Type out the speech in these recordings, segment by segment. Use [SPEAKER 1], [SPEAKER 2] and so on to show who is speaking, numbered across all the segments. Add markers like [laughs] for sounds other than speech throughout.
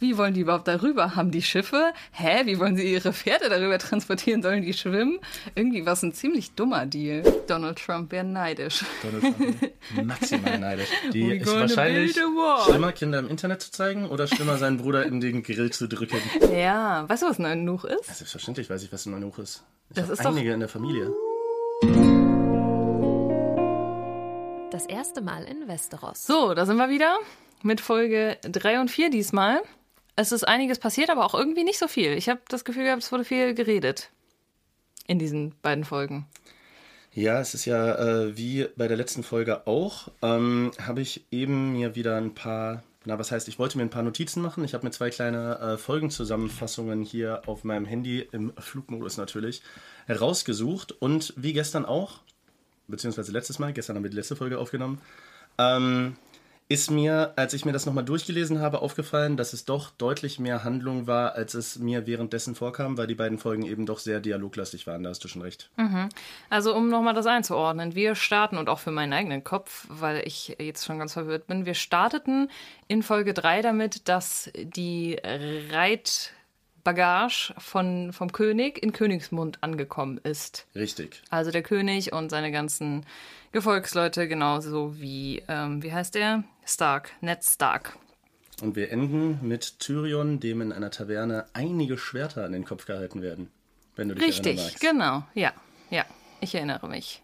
[SPEAKER 1] Wie wollen die überhaupt darüber? Haben die Schiffe? Hä? Wie wollen sie ihre Pferde darüber transportieren? Sollen die schwimmen? Irgendwie war es ein ziemlich dummer Deal. Donald Trump wäre neidisch.
[SPEAKER 2] Donald Trump [laughs] maximal neidisch. Die ist wahrscheinlich schlimmer, Kinder im Internet zu zeigen oder schlimmer, seinen Bruder in den Grill zu drücken.
[SPEAKER 1] Ja, weißt du, was ein Eunuch ist?
[SPEAKER 2] Selbstverständlich weiß ich, was ein Eunuch ist. Ich
[SPEAKER 1] Das ist doch-
[SPEAKER 2] einige in der Familie.
[SPEAKER 3] Das erste Mal in Westeros.
[SPEAKER 1] So, da sind wir wieder mit Folge 3 und 4 diesmal. Es ist einiges passiert, aber auch irgendwie nicht so viel. Ich habe das Gefühl gehabt, es wurde viel geredet in diesen beiden Folgen.
[SPEAKER 2] Ja, es ist ja äh, wie bei der letzten Folge auch, ähm, habe ich eben mir wieder ein paar, na was heißt, ich wollte mir ein paar Notizen machen. Ich habe mir zwei kleine äh, Folgenzusammenfassungen hier auf meinem Handy, im Flugmodus natürlich, herausgesucht. Und wie gestern auch, beziehungsweise letztes Mal, gestern haben wir die letzte Folge aufgenommen, ähm, ist mir, als ich mir das nochmal durchgelesen habe, aufgefallen, dass es doch deutlich mehr Handlung war, als es mir währenddessen vorkam, weil die beiden Folgen eben doch sehr dialoglastig waren. Da hast du schon recht.
[SPEAKER 1] Also um nochmal das einzuordnen, wir starten und auch für meinen eigenen Kopf, weil ich jetzt schon ganz verwirrt bin, wir starteten in Folge 3 damit, dass die Reitbagage von, vom König in Königsmund angekommen ist.
[SPEAKER 2] Richtig.
[SPEAKER 1] Also der König und seine ganzen Gefolgsleute, genauso wie, ähm, wie heißt der? Stark, Ned Stark.
[SPEAKER 2] Und wir enden mit Tyrion, dem in einer Taverne einige Schwerter an den Kopf gehalten werden. Wenn du dich
[SPEAKER 1] Richtig,
[SPEAKER 2] magst.
[SPEAKER 1] genau, ja, ja, ich erinnere mich.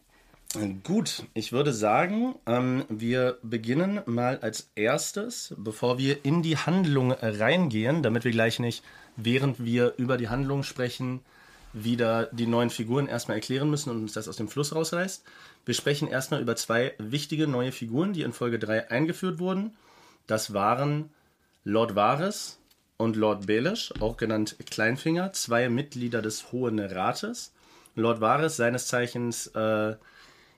[SPEAKER 2] Gut, ich würde sagen, ähm, wir beginnen mal als erstes, bevor wir in die Handlung reingehen, damit wir gleich nicht, während wir über die Handlung sprechen, wieder die neuen Figuren erstmal erklären müssen und uns das aus dem Fluss rausreißt. Wir sprechen erstmal über zwei wichtige neue Figuren, die in Folge 3 eingeführt wurden. Das waren Lord Varys und Lord Baelish, auch genannt Kleinfinger, zwei Mitglieder des Hohen Rates. Lord Varys, seines Zeichens, äh,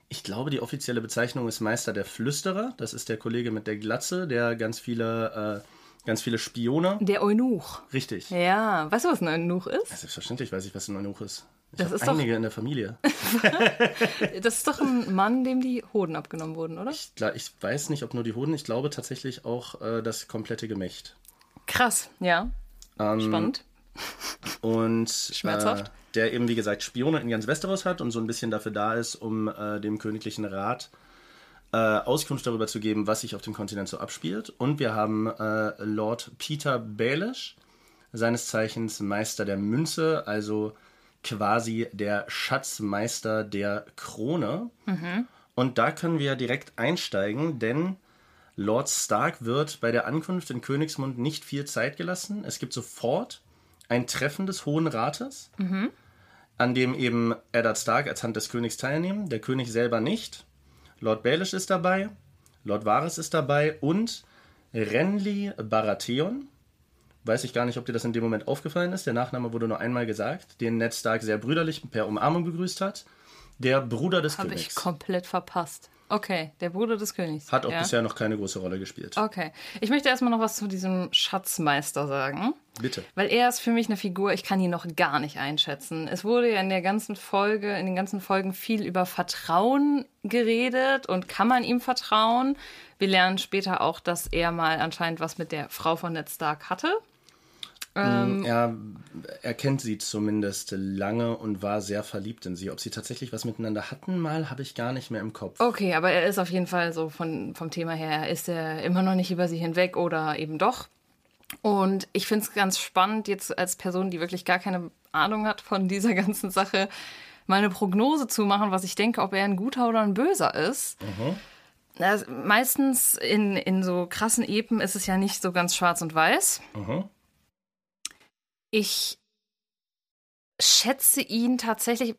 [SPEAKER 2] ich glaube, die offizielle Bezeichnung ist Meister der Flüsterer. Das ist der Kollege mit der Glatze, der ganz viele, äh, ganz viele Spione.
[SPEAKER 1] Der Eunuch.
[SPEAKER 2] Richtig.
[SPEAKER 1] Ja, weißt du, was ein Eunuch ist?
[SPEAKER 2] Selbstverständlich weiß ich, was ein Eunuch ist. Ich
[SPEAKER 1] Das ist doch-
[SPEAKER 2] einige in der Familie. [laughs]
[SPEAKER 1] Das ist doch ein Mann, dem die Hoden abgenommen wurden, oder?
[SPEAKER 2] Ich, ich weiß nicht, ob nur die Hoden, ich glaube tatsächlich auch äh, das komplette Gemächt.
[SPEAKER 1] Krass, ja.
[SPEAKER 2] Ähm,
[SPEAKER 1] Spannend.
[SPEAKER 2] Und [laughs]
[SPEAKER 1] Schmerzhaft.
[SPEAKER 2] Äh, der eben, wie gesagt, Spione in ganz Westeros hat und so ein bisschen dafür da ist, um äh, dem königlichen Rat äh, Auskunft darüber zu geben, was sich auf dem Kontinent so abspielt. Und wir haben äh, Lord Peter Baelish, seines Zeichens Meister der Münze, also quasi der Schatzmeister der Krone. Und da können wir direkt einsteigen, denn Lord Stark wird bei der Ankunft in Königsmund nicht viel Zeit gelassen. Es gibt sofort ein Treffen des Hohen Rates, an dem eben Eddard Stark als Hand des Königs teilnehmen, der König selber nicht. Lord Baelish ist dabei, Lord Varys ist dabei und Renly Baratheon. Weiß ich gar nicht, ob dir das in dem Moment aufgefallen ist. Der Nachname wurde nur einmal gesagt, den Ned Stark sehr brüderlich per Umarmung begrüßt hat. Der Bruder des
[SPEAKER 1] Habe ich
[SPEAKER 2] Königs.
[SPEAKER 1] komplett verpasst. Okay, der Bruder des Königs.
[SPEAKER 2] Hat auch
[SPEAKER 1] ja.
[SPEAKER 2] bisher noch keine große Rolle gespielt.
[SPEAKER 1] Okay. Ich möchte erstmal noch was zu diesem Schatzmeister sagen.
[SPEAKER 2] Bitte.
[SPEAKER 1] Weil er ist für mich eine Figur, ich kann ihn noch gar nicht einschätzen. Es wurde ja in der ganzen Folge, in den ganzen Folgen viel über Vertrauen geredet und kann man ihm vertrauen? Wir lernen später auch, dass er mal anscheinend was mit der Frau von Ned Stark hatte. Ähm,
[SPEAKER 2] Er, er kennt sie zumindest lange und war sehr verliebt in sie. Ob sie tatsächlich was miteinander hatten, mal habe ich gar nicht mehr im Kopf.
[SPEAKER 1] Okay, aber er ist auf jeden Fall so von, vom Thema her, ist er immer noch nicht über sie hinweg oder eben doch. Und ich finde es ganz spannend, jetzt als Person, die wirklich gar keine Ahnung hat von dieser [laughs] ganzen Sache, mal eine Prognose zu machen, was ich denke, ob er ein guter oder ein böser ist. Na, meistens in, in so krassen Epen ist es ja nicht so ganz schwarz und weiß.
[SPEAKER 2] Mhm.
[SPEAKER 1] Ich schätze ihn tatsächlich.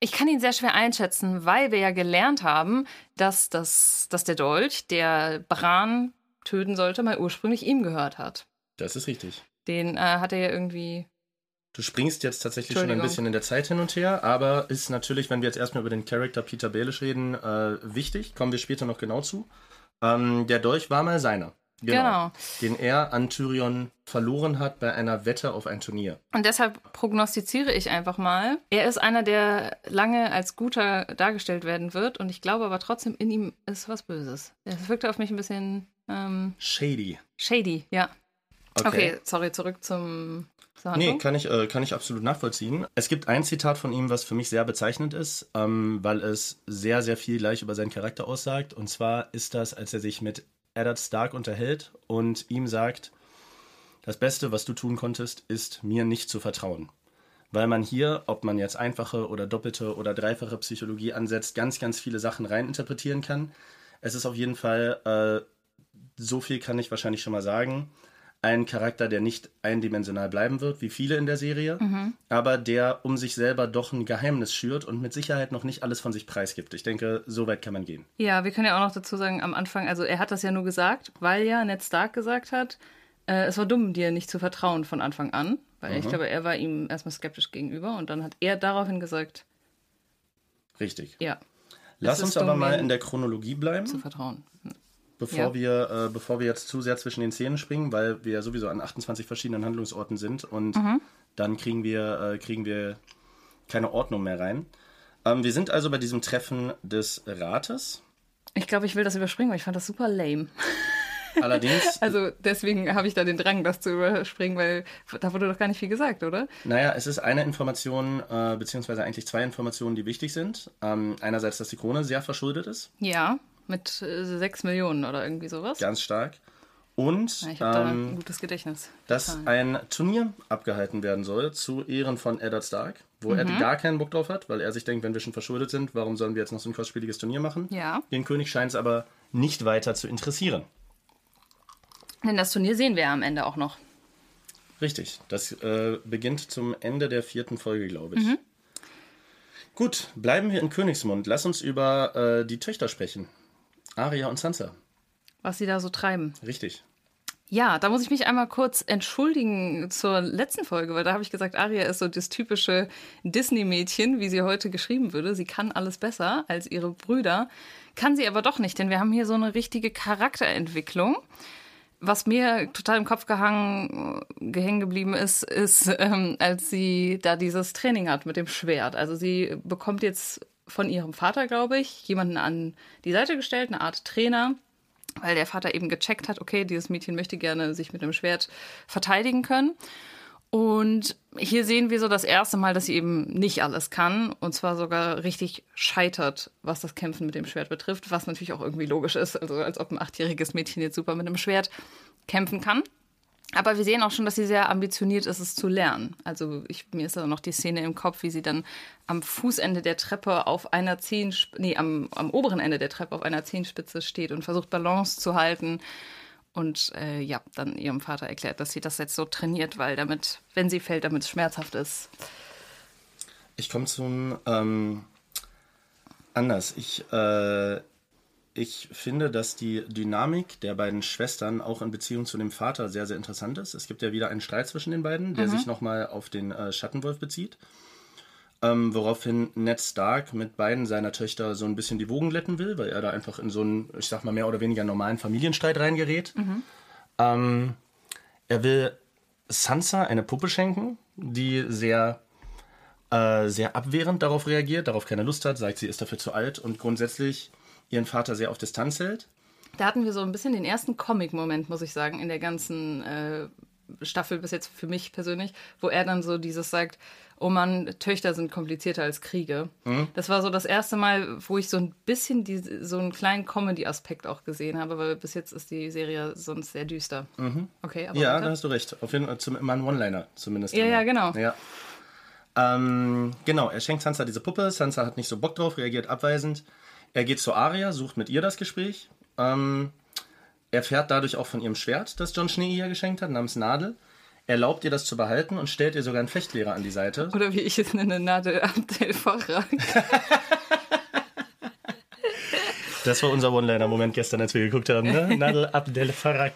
[SPEAKER 1] Ich kann ihn sehr schwer einschätzen, weil wir ja gelernt haben, dass, das, dass der Dolch, der Bran töten sollte, mal ursprünglich ihm gehört hat.
[SPEAKER 2] Das ist richtig.
[SPEAKER 1] Den äh, hat er ja irgendwie.
[SPEAKER 2] Du springst jetzt tatsächlich schon ein bisschen in der Zeit hin und her, aber ist natürlich, wenn wir jetzt erstmal über den Charakter Peter Baelish reden, äh, wichtig. Kommen wir später noch genau zu. Ähm, der Dolch war mal seiner.
[SPEAKER 1] Genau.
[SPEAKER 2] Den er an Tyrion verloren hat bei einer Wette auf ein Turnier.
[SPEAKER 1] Und deshalb prognostiziere ich einfach mal. Er ist einer, der lange als guter dargestellt werden wird. Und ich glaube aber trotzdem, in ihm ist was Böses. Es wirkte auf mich ein bisschen ähm,
[SPEAKER 2] Shady.
[SPEAKER 1] shady, ja. Okay,
[SPEAKER 2] Okay.
[SPEAKER 1] sorry, zurück zum
[SPEAKER 2] Nee, kann ich, äh, kann ich absolut nachvollziehen. Es gibt ein Zitat von ihm, was für mich sehr bezeichnend ist, ähm, weil es sehr, sehr viel gleich über seinen Charakter aussagt. Und zwar ist das, als er sich mit Eddard Stark unterhält und ihm sagt, das Beste, was du tun konntest, ist mir nicht zu vertrauen. Weil man hier, ob man jetzt einfache oder doppelte oder dreifache Psychologie ansetzt, ganz, ganz viele Sachen reininterpretieren kann. Es ist auf jeden Fall, äh, so viel kann ich wahrscheinlich schon mal sagen, ein Charakter, der nicht eindimensional bleiben wird, wie viele in der Serie, aber der um sich selber doch ein Geheimnis schürt und mit Sicherheit noch nicht alles von sich preisgibt. Ich denke, so weit kann man gehen.
[SPEAKER 1] Ja, wir können ja auch noch dazu sagen, am Anfang, also er hat das ja nur gesagt, weil ja Ned Stark gesagt hat, äh, es war dumm, dir nicht zu vertrauen von Anfang an. Weil ich glaube, er war ihm erstmal skeptisch gegenüber und dann hat er daraufhin gesagt,
[SPEAKER 2] Richtig.
[SPEAKER 1] ja,
[SPEAKER 2] Lass uns aber mal in der Chronologie bleiben.
[SPEAKER 1] zu vertrauen.
[SPEAKER 2] Bevor
[SPEAKER 1] Ja.
[SPEAKER 2] wir, äh, bevor wir jetzt zu sehr zwischen den Szenen springen, weil wir sowieso an 28 verschiedenen Handlungsorten sind und
[SPEAKER 1] Mhm.
[SPEAKER 2] dann kriegen wir, äh, kriegen wir keine Ordnung mehr rein. Ähm, wir sind also bei diesem Treffen des Rates.
[SPEAKER 1] Ich glaube, ich will das überspringen, weil ich fand das super lame. [laughs]
[SPEAKER 2] Allerdings,
[SPEAKER 1] Also deswegen habe ich da den Drang, das zu überspringen, weil da wurde doch gar nicht viel gesagt, oder?
[SPEAKER 2] naja, es ist eine Information, äh, beziehungsweise eigentlich zwei Informationen, die wichtig sind. Ähm, einerseits, dass die Krone sehr verschuldet ist,
[SPEAKER 1] Ja, mit äh, sechs Millionen oder irgendwie sowas.
[SPEAKER 2] ganz stark. Und
[SPEAKER 1] Ja, ich habe da
[SPEAKER 2] ähm,
[SPEAKER 1] ein gutes Gedächtnis.
[SPEAKER 2] dass
[SPEAKER 1] Zahlen.
[SPEAKER 2] ein Turnier abgehalten werden soll zu Ehren von Eddard Stark, wo er
[SPEAKER 1] Mhm.
[SPEAKER 2] gar keinen Bock drauf hat, weil er sich denkt, wenn wir schon verschuldet sind, warum sollen wir jetzt noch so ein kostspieliges Turnier machen?
[SPEAKER 1] Ja.
[SPEAKER 2] Den König scheint es aber nicht weiter zu interessieren.
[SPEAKER 1] Denn das Turnier sehen wir ja am Ende auch noch.
[SPEAKER 2] Richtig, das äh, beginnt zum Ende der vierten Folge, glaube ich.
[SPEAKER 1] Mhm.
[SPEAKER 2] Gut, bleiben wir in Königsmund. Lass uns über äh, die Töchter sprechen. Arya und Sansa.
[SPEAKER 1] Was sie da so treiben.
[SPEAKER 2] Richtig.
[SPEAKER 1] Ja, da muss ich mich einmal kurz entschuldigen zur letzten Folge, weil da habe ich gesagt, Aria ist so das typische Disney-Mädchen, wie sie heute geschrieben würde. Sie kann alles besser als ihre Brüder, kann sie aber doch nicht, denn wir haben hier so eine richtige Charakterentwicklung. Was mir total im Kopf gehangen, gehängen geblieben ist, ist, ähm, als sie da dieses Training hat mit dem Schwert. Also sie bekommt jetzt von ihrem Vater, glaube ich, jemanden an die Seite gestellt, eine Art Trainer, weil der Vater eben gecheckt hat, okay, dieses Mädchen möchte gerne sich mit dem Schwert verteidigen können. Und hier sehen wir so das erste Mal, dass sie eben nicht alles kann und zwar sogar richtig scheitert, was das Kämpfen mit dem Schwert betrifft, was natürlich auch irgendwie logisch ist, also als ob ein achtjähriges Mädchen jetzt super mit einem Schwert kämpfen kann. Aber wir sehen auch schon, dass sie sehr ambitioniert ist, es zu lernen. Also ich, mir ist da noch die Szene im Kopf, wie sie dann am Fußende der Treppe auf einer Zehenspitze, nee, am, am oberen Ende der Treppe auf einer Zehenspitze steht und versucht Balance zu halten. Und äh, ja, dann ihrem Vater erklärt, dass sie das jetzt so trainiert, weil damit, wenn sie fällt, damit es schmerzhaft ist.
[SPEAKER 2] Ich komme zum ähm, anders. Ich, äh, ich finde, dass die Dynamik der beiden Schwestern auch in Beziehung zu dem Vater sehr, sehr interessant ist. Es gibt ja wieder einen Streit zwischen den beiden, der sich nochmal auf den äh, Schattenwolf bezieht. Ähm, woraufhin Ned Stark mit beiden seiner Töchter so ein bisschen die Wogen glätten will, weil er da einfach in so einen, ich sag mal, mehr oder weniger normalen Familienstreit reingerät. Ähm, er will Sansa eine Puppe schenken, die sehr äh, sehr abwehrend darauf reagiert, darauf keine Lust hat, sagt, sie ist dafür zu alt und grundsätzlich ihren Vater sehr auf Distanz hält.
[SPEAKER 1] Da hatten wir so ein bisschen den ersten Comic-Moment, muss ich sagen, in der ganzen äh, Staffel bis jetzt für mich persönlich, wo er dann so dieses sagt, oh Mann, Töchter sind komplizierter als Kriege. Das war so das erste Mal, wo ich so ein bisschen die, so einen kleinen Comedy-Aspekt auch gesehen habe, weil bis jetzt ist die Serie sonst sehr düster. Okay, aber
[SPEAKER 2] Ja,
[SPEAKER 1] weiter?
[SPEAKER 2] da hast du recht. Auf jeden Fall zum, immer ein One-Liner zumindest.
[SPEAKER 1] Ja,
[SPEAKER 2] drin.
[SPEAKER 1] ja, genau.
[SPEAKER 2] Ja. Ähm, genau, er schenkt Sansa diese Puppe. Sansa hat nicht so Bock drauf, reagiert abweisend. Er geht zu Arya, sucht mit ihr das Gespräch. Ähm, erfährt dadurch auch von ihrem Schwert, das John Schnee ihr geschenkt hat, namens Nadel. Erlaubt ihr das zu behalten und stellt ihr sogar einen Fechtlehrer an die Seite.
[SPEAKER 1] Oder wie ich es nenne, Nadel Abdel Farag.
[SPEAKER 2] Das war unser One-Liner-Moment gestern, als wir geguckt haben, ne? [laughs] Nadel Abdel Farag.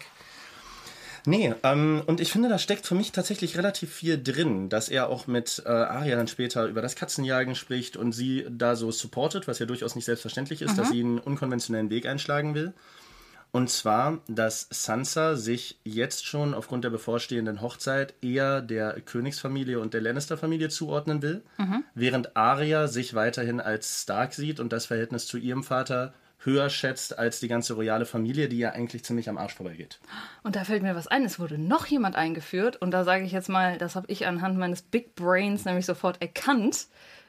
[SPEAKER 2] Nee, ähm, und ich finde, da steckt für mich tatsächlich relativ viel drin, dass er auch mit äh, Arya dann später über das Katzenjagen spricht und sie da so supportet, was ja durchaus nicht selbstverständlich ist, dass sie einen unkonventionellen Weg einschlagen will. Und zwar, dass Sansa sich jetzt schon aufgrund der bevorstehenden Hochzeit eher der Königsfamilie und der Lannister-Familie zuordnen will, während Arya sich weiterhin als Stark sieht und das Verhältnis zu ihrem Vater höher schätzt als die ganze royale Familie, die ja eigentlich ziemlich am Arsch vorbeigeht.
[SPEAKER 1] Und da fällt mir was ein, es wurde noch jemand eingeführt und da sage ich jetzt mal, das habe ich anhand meines Big Brains nämlich sofort erkannt,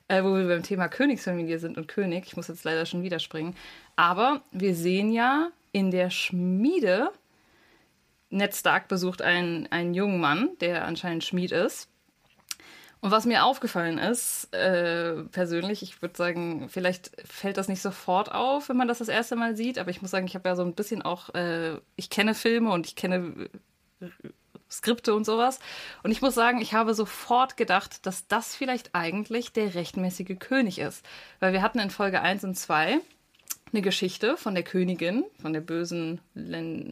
[SPEAKER 1] äh, wo wir beim Thema Königsfamilie sind und König. Ich muss jetzt leider schon wieder springen. Aber wir sehen ja in der Schmiede, Ned Stark besucht einen, einen jungen Mann, der anscheinend Schmied ist. Und was mir aufgefallen ist, äh, persönlich, ich würde sagen, vielleicht fällt das nicht sofort auf, wenn man das das erste Mal sieht, aber ich muss sagen, ich habe ja so ein bisschen auch, äh, ich kenne Filme und ich kenne äh, Skripte und sowas. Und ich muss sagen, ich habe sofort gedacht, dass das vielleicht eigentlich der rechtmäßige König ist. Weil wir hatten in Folge 1 und 2 eine Geschichte von der Königin, von der bösen,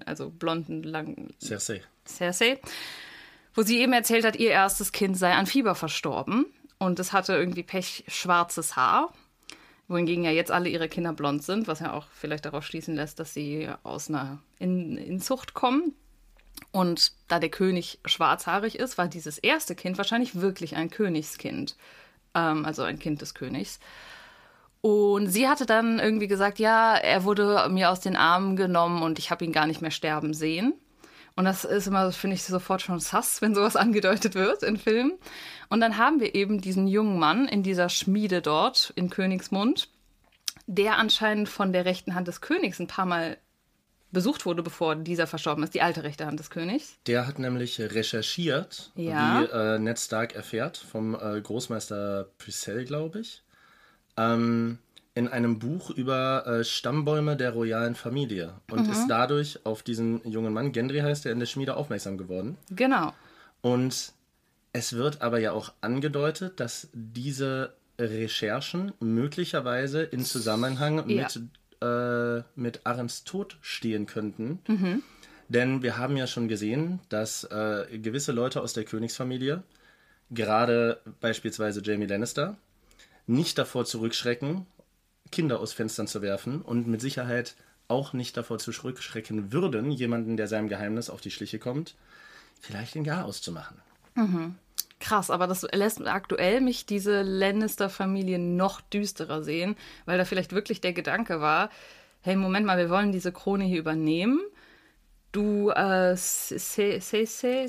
[SPEAKER 1] also blonden, langen
[SPEAKER 2] Cersei.
[SPEAKER 1] Cersei wo sie eben erzählt hat, ihr erstes Kind sei an Fieber verstorben und es hatte irgendwie pechschwarzes Haar, wohingegen ja jetzt alle ihre Kinder blond sind, was ja auch vielleicht darauf schließen lässt, dass sie aus einer In Inzucht kommen. Und da der König schwarzhaarig ist, war dieses erste Kind wahrscheinlich wirklich ein Königskind, ähm, also ein Kind des Königs. Und sie hatte dann irgendwie gesagt, ja, er wurde mir aus den Armen genommen und ich habe ihn gar nicht mehr sterben sehen. Und das ist immer, finde ich, sofort schon sass, wenn sowas [laughs] angedeutet wird in Filmen. Und dann haben wir eben diesen jungen Mann in dieser Schmiede dort in Königsmund, der anscheinend von der rechten Hand des Königs ein paar Mal besucht wurde, bevor dieser verstorben ist, die alte rechte Hand des Königs.
[SPEAKER 2] Der hat nämlich recherchiert,
[SPEAKER 1] ja.
[SPEAKER 2] wie äh, Ned Stark erfährt, vom äh, Großmeister Purcell, glaube ich. Ähm, in einem Buch über äh, Stammbäume der royalen Familie und mhm. ist dadurch auf diesen jungen Mann, Gendry heißt er, in der Schmiede aufmerksam geworden.
[SPEAKER 1] Genau.
[SPEAKER 2] Und es wird aber ja auch angedeutet, dass diese Recherchen möglicherweise in Zusammenhang ja. mit, äh, mit Arens Tod stehen könnten. Mhm. Denn wir haben ja schon gesehen, dass äh, gewisse Leute aus der Königsfamilie, gerade beispielsweise Jamie Lannister, nicht davor zurückschrecken, Kinder aus Fenstern zu werfen und mit Sicherheit auch nicht davor zurückschrecken würden, jemanden, der seinem Geheimnis auf die Schliche kommt, vielleicht den Gar auszumachen.
[SPEAKER 1] Mhm. Krass, aber das lässt aktuell mich diese Lannister-Familie noch düsterer sehen, weil da vielleicht wirklich der Gedanke war, hey, Moment mal, wir wollen diese Krone hier übernehmen Du, äh, Cersei, [laughs]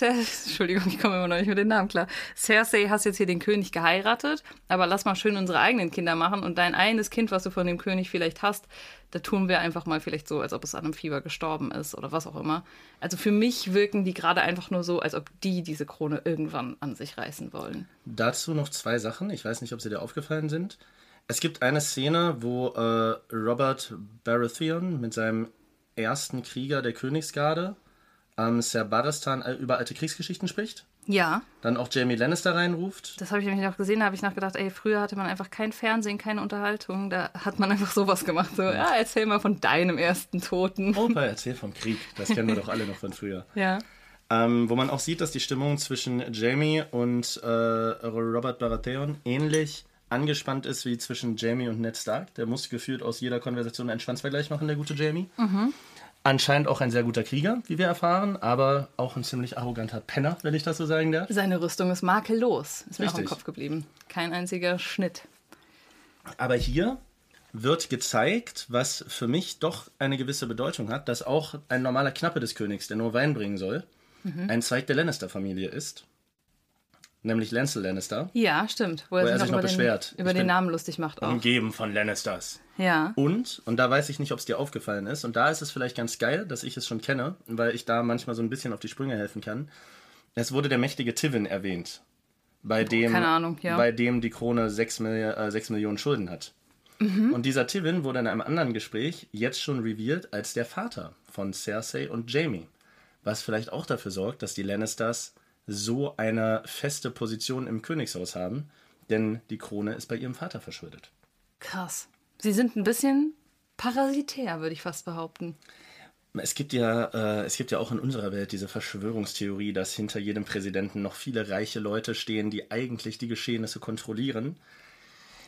[SPEAKER 1] Entschuldigung, ich komme immer noch nicht mit den Namen klar. Cersei hast jetzt hier den König geheiratet, aber lass mal schön unsere eigenen Kinder machen und dein eines Kind, was du von dem König vielleicht hast, da tun wir einfach mal vielleicht so, als ob es an einem Fieber gestorben ist oder was auch immer. Also für mich wirken die gerade einfach nur so, als ob die diese Krone irgendwann an sich reißen wollen.
[SPEAKER 2] Dazu noch zwei Sachen. Ich weiß nicht, ob sie dir aufgefallen sind. Es gibt eine Szene, wo äh, Robert Baratheon mit seinem ersten Krieger der Königsgarde am Ser Baristan über alte Kriegsgeschichten spricht.
[SPEAKER 1] Ja.
[SPEAKER 2] Dann auch Jamie Lannister reinruft.
[SPEAKER 1] Das habe ich nämlich noch gesehen, da habe ich noch gedacht, ey, früher hatte man einfach kein Fernsehen, keine Unterhaltung, da hat man einfach sowas gemacht. So, ja, erzähl mal von deinem ersten Toten.
[SPEAKER 2] Opa, erzähl vom Krieg. Das kennen wir doch alle noch von früher. [laughs]
[SPEAKER 1] Ja.
[SPEAKER 2] Ähm, wo man auch sieht, dass die Stimmung zwischen Jamie und äh, Robert Baratheon ähnlich angespannt ist wie zwischen Jamie und Ned Stark. Der muss gefühlt aus jeder Konversation einen Schwanzvergleich machen, der gute Jamie. Mhm. Anscheinend auch ein sehr guter Krieger, wie wir erfahren, aber auch ein ziemlich arroganter Penner, wenn ich das so sagen darf.
[SPEAKER 1] Seine Rüstung ist makellos. Ist mir Richtig. auch im Kopf geblieben. Kein einziger Schnitt.
[SPEAKER 2] Aber hier wird gezeigt, was für mich doch eine gewisse Bedeutung hat, dass auch ein normaler Knappe des Königs, der nur Wein bringen soll, mhm. ein Zweig der Lannister-Familie ist nämlich Lancel Lannister.
[SPEAKER 1] Ja, stimmt.
[SPEAKER 2] Wo er, wo er sich noch, beschwert.
[SPEAKER 1] Den, über den Namen lustig macht
[SPEAKER 2] auch. Umgeben von Lannisters.
[SPEAKER 1] Ja.
[SPEAKER 2] Und, und da weiß ich nicht, ob es dir aufgefallen ist, und da ist es vielleicht ganz geil, dass ich es schon kenne, weil ich da manchmal so ein bisschen auf die Sprünge helfen kann. Es wurde der mächtige Tivin erwähnt, bei dem,
[SPEAKER 1] Keine Ahnung, ja.
[SPEAKER 2] bei dem die Krone 6, Milli äh, 6 Millionen Schulden hat. Mhm. Und dieser Tivin wurde in einem anderen Gespräch jetzt schon revealed als der Vater von Cersei und Jamie. Was vielleicht auch dafür sorgt, dass die Lannisters so eine feste Position im Königshaus haben, denn die Krone ist bei ihrem Vater verschuldet.
[SPEAKER 1] Krass. Sie sind ein bisschen parasitär, würde ich fast behaupten.
[SPEAKER 2] Es gibt ja, äh, es gibt ja auch in unserer Welt diese Verschwörungstheorie, dass hinter jedem Präsidenten noch viele reiche Leute stehen, die eigentlich die Geschehnisse kontrollieren.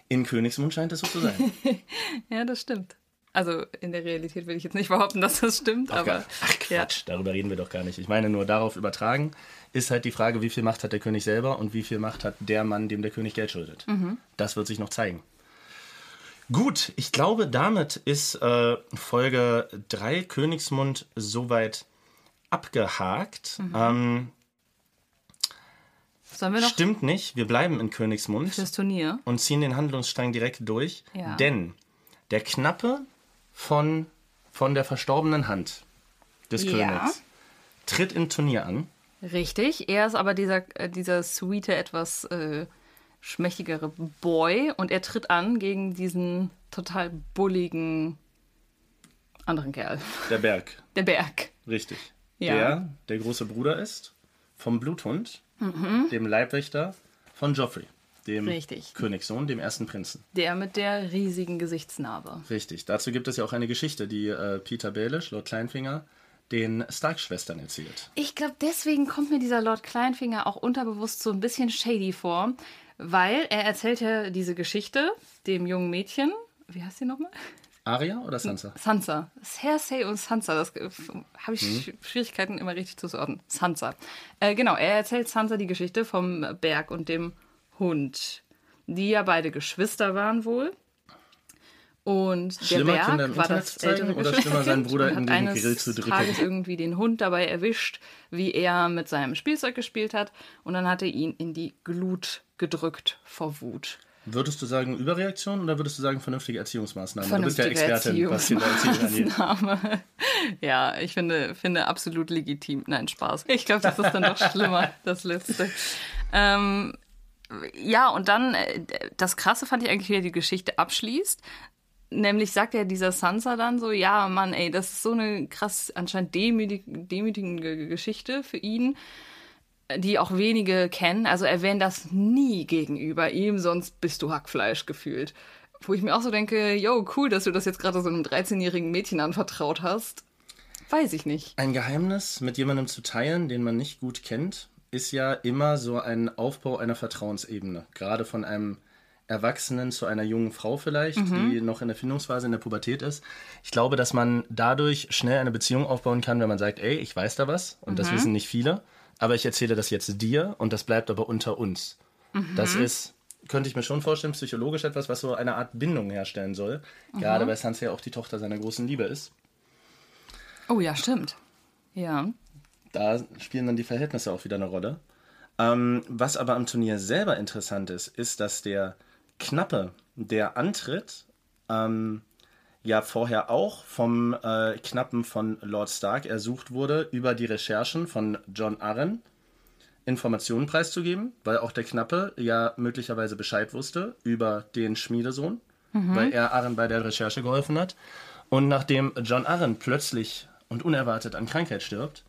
[SPEAKER 2] In Königsmund scheint es so zu sein. [laughs]
[SPEAKER 1] ja, das stimmt. Also in der Realität will ich jetzt nicht behaupten, dass das stimmt,
[SPEAKER 2] Ach,
[SPEAKER 1] aber.
[SPEAKER 2] Ach Quatsch, ja. darüber reden wir doch gar nicht. Ich meine nur darauf übertragen ist halt die Frage, wie viel Macht hat der König selber und wie viel Macht hat der Mann, dem der König Geld schuldet. Mhm. Das wird sich noch zeigen. Gut, ich glaube, damit ist äh, Folge 3 Königsmund soweit abgehakt.
[SPEAKER 1] Mhm.
[SPEAKER 2] Ähm,
[SPEAKER 1] Sollen wir noch
[SPEAKER 2] stimmt nicht, wir bleiben in Königsmund
[SPEAKER 1] fürs Turnier?
[SPEAKER 2] und ziehen den Handlungsstrang direkt durch.
[SPEAKER 1] Ja.
[SPEAKER 2] Denn der Knappe von, von der verstorbenen Hand des
[SPEAKER 1] Ja.
[SPEAKER 2] Königs tritt im Turnier an.
[SPEAKER 1] Richtig. Er ist aber dieser, äh, dieser sweete, etwas äh, schmächtigere Boy und er tritt an gegen diesen total bulligen anderen Kerl.
[SPEAKER 2] Der Berg, [laughs]
[SPEAKER 1] Der Berg.
[SPEAKER 2] richtig.
[SPEAKER 1] Ja.
[SPEAKER 2] Der der große Bruder ist vom Bluthund, dem Leibwächter von Joffrey, dem
[SPEAKER 1] Richtig.
[SPEAKER 2] Königssohn, dem ersten Prinzen.
[SPEAKER 1] Der mit der riesigen Gesichtsnarbe.
[SPEAKER 2] Richtig. Dazu gibt es ja auch eine Geschichte, die äh, Peter Baelish, Lord Kleinfinger, den Stark-Schwestern erzählt.
[SPEAKER 1] Ich glaube, deswegen kommt mir dieser Lord Kleinfinger auch unterbewusst so ein bisschen shady vor, weil er erzählt ja diese Geschichte dem jungen Mädchen. Wie heißt sie nochmal?
[SPEAKER 2] Arya oder Sansa?
[SPEAKER 1] Sansa. Cersei und Sansa, das habe ich Sch- Schwierigkeiten immer richtig zuzuordnen. Sansa. Äh, genau, er erzählt Sansa die Geschichte vom Berg und dem Hund, die ja beide Geschwister waren wohl. Und
[SPEAKER 2] Schlimmer,
[SPEAKER 1] der Berg war das ältere
[SPEAKER 2] oder schlimmer, seinen Bruder in den Grill zu drücken?
[SPEAKER 1] Tages irgendwie den Hund dabei erwischt, wie er mit seinem Spielzeug gespielt hat. Und dann hat er ihn in die Glut gedrückt vor Wut.
[SPEAKER 2] Würdest du sagen Überreaktion oder würdest du sagen vernünftige Erziehungsmaßnahmen? du bist ja
[SPEAKER 1] Vernünftige
[SPEAKER 2] Expertin, was Kindererziehung. [laughs]
[SPEAKER 1] Ja, ich finde, finde absolut legitim. Nein, Spaß. Ich glaube, das ist dann doch [laughs] schlimmer, das letzte. Ähm, ja, und dann, äh, das Krasse fand ich eigentlich, wie er die Geschichte abschließt. Nämlich sagt ja dieser Sansa dann so, ja, Mann, ey, das ist so eine krass anscheinend demütig, demütigende Geschichte für ihn, die auch wenige kennen. Also erwähnen das nie gegenüber ihm, sonst bist du Hackfleisch gefühlt. Wo ich mir auch so denke, yo, cool, dass du das jetzt gerade so einem 13-jährigen Mädchen anvertraut hast. Weiß ich nicht.
[SPEAKER 2] Ein Geheimnis mit jemandem zu teilen, den man nicht gut kennt, ist ja immer so ein Aufbau einer Vertrauensebene. Gerade von einem Erwachsenen zu einer jungen Frau vielleicht, die noch in der Findungsphase in der Pubertät ist. Ich glaube, dass man dadurch schnell eine Beziehung aufbauen kann, wenn man sagt, ey, ich weiß da was und das wissen nicht viele, aber ich erzähle das jetzt dir und das bleibt aber unter uns. Das ist, könnte ich mir schon vorstellen, psychologisch etwas, was so eine Art Bindung herstellen soll. Gerade weil Sansa ja auch die Tochter seiner großen Liebe ist.
[SPEAKER 1] Oh ja, stimmt. Ja.
[SPEAKER 2] Da spielen dann die Verhältnisse auch wieder eine Rolle. Ähm, was aber am Turnier selber interessant ist, ist, dass der Knappe, der antritt, ähm, ja vorher auch vom äh, Knappen von Lord Stark ersucht wurde, über die Recherchen von John Arryn Informationen preiszugeben, weil auch der Knappe ja möglicherweise Bescheid wusste über den Schmiedesohn, weil er Arryn bei der Recherche geholfen hat. Und nachdem John Arryn plötzlich und unerwartet an Krankheit stirbt,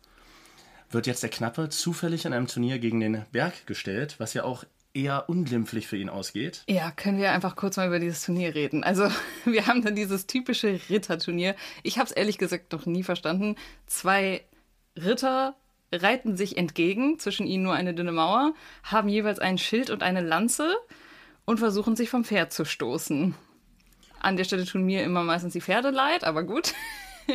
[SPEAKER 2] wird jetzt der Knappe zufällig in einem Turnier gegen den Berg gestellt, was ja auch eher unglimpflich für ihn ausgeht.
[SPEAKER 1] Ja, können wir einfach kurz mal über dieses Turnier reden. Also, [laughs] wir haben dann dieses typische Ritterturnier. Ich habe es ehrlich gesagt noch nie verstanden. Zwei Ritter reiten sich entgegen, zwischen ihnen nur eine dünne Mauer, haben jeweils ein Schild und eine Lanze und versuchen sich vom Pferd zu stoßen. An der Stelle tun mir immer meistens die Pferde leid, aber gut. [laughs]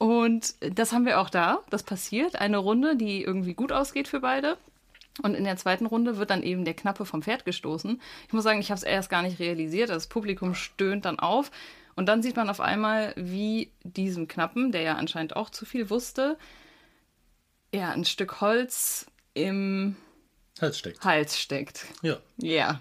[SPEAKER 1] Und das haben wir auch da. Das passiert. Eine Runde, die irgendwie gut ausgeht für beide. Und in der zweiten Runde wird dann eben der Knappe vom Pferd gestoßen. Ich muss sagen, ich habe es erst gar nicht realisiert. Das Publikum stöhnt dann auf. Und dann sieht man auf einmal, wie diesem Knappen, der ja anscheinend auch zu viel wusste, ja, ein Stück Holz im
[SPEAKER 2] Hals steckt.
[SPEAKER 1] Hals steckt.
[SPEAKER 2] Ja.
[SPEAKER 1] Ja.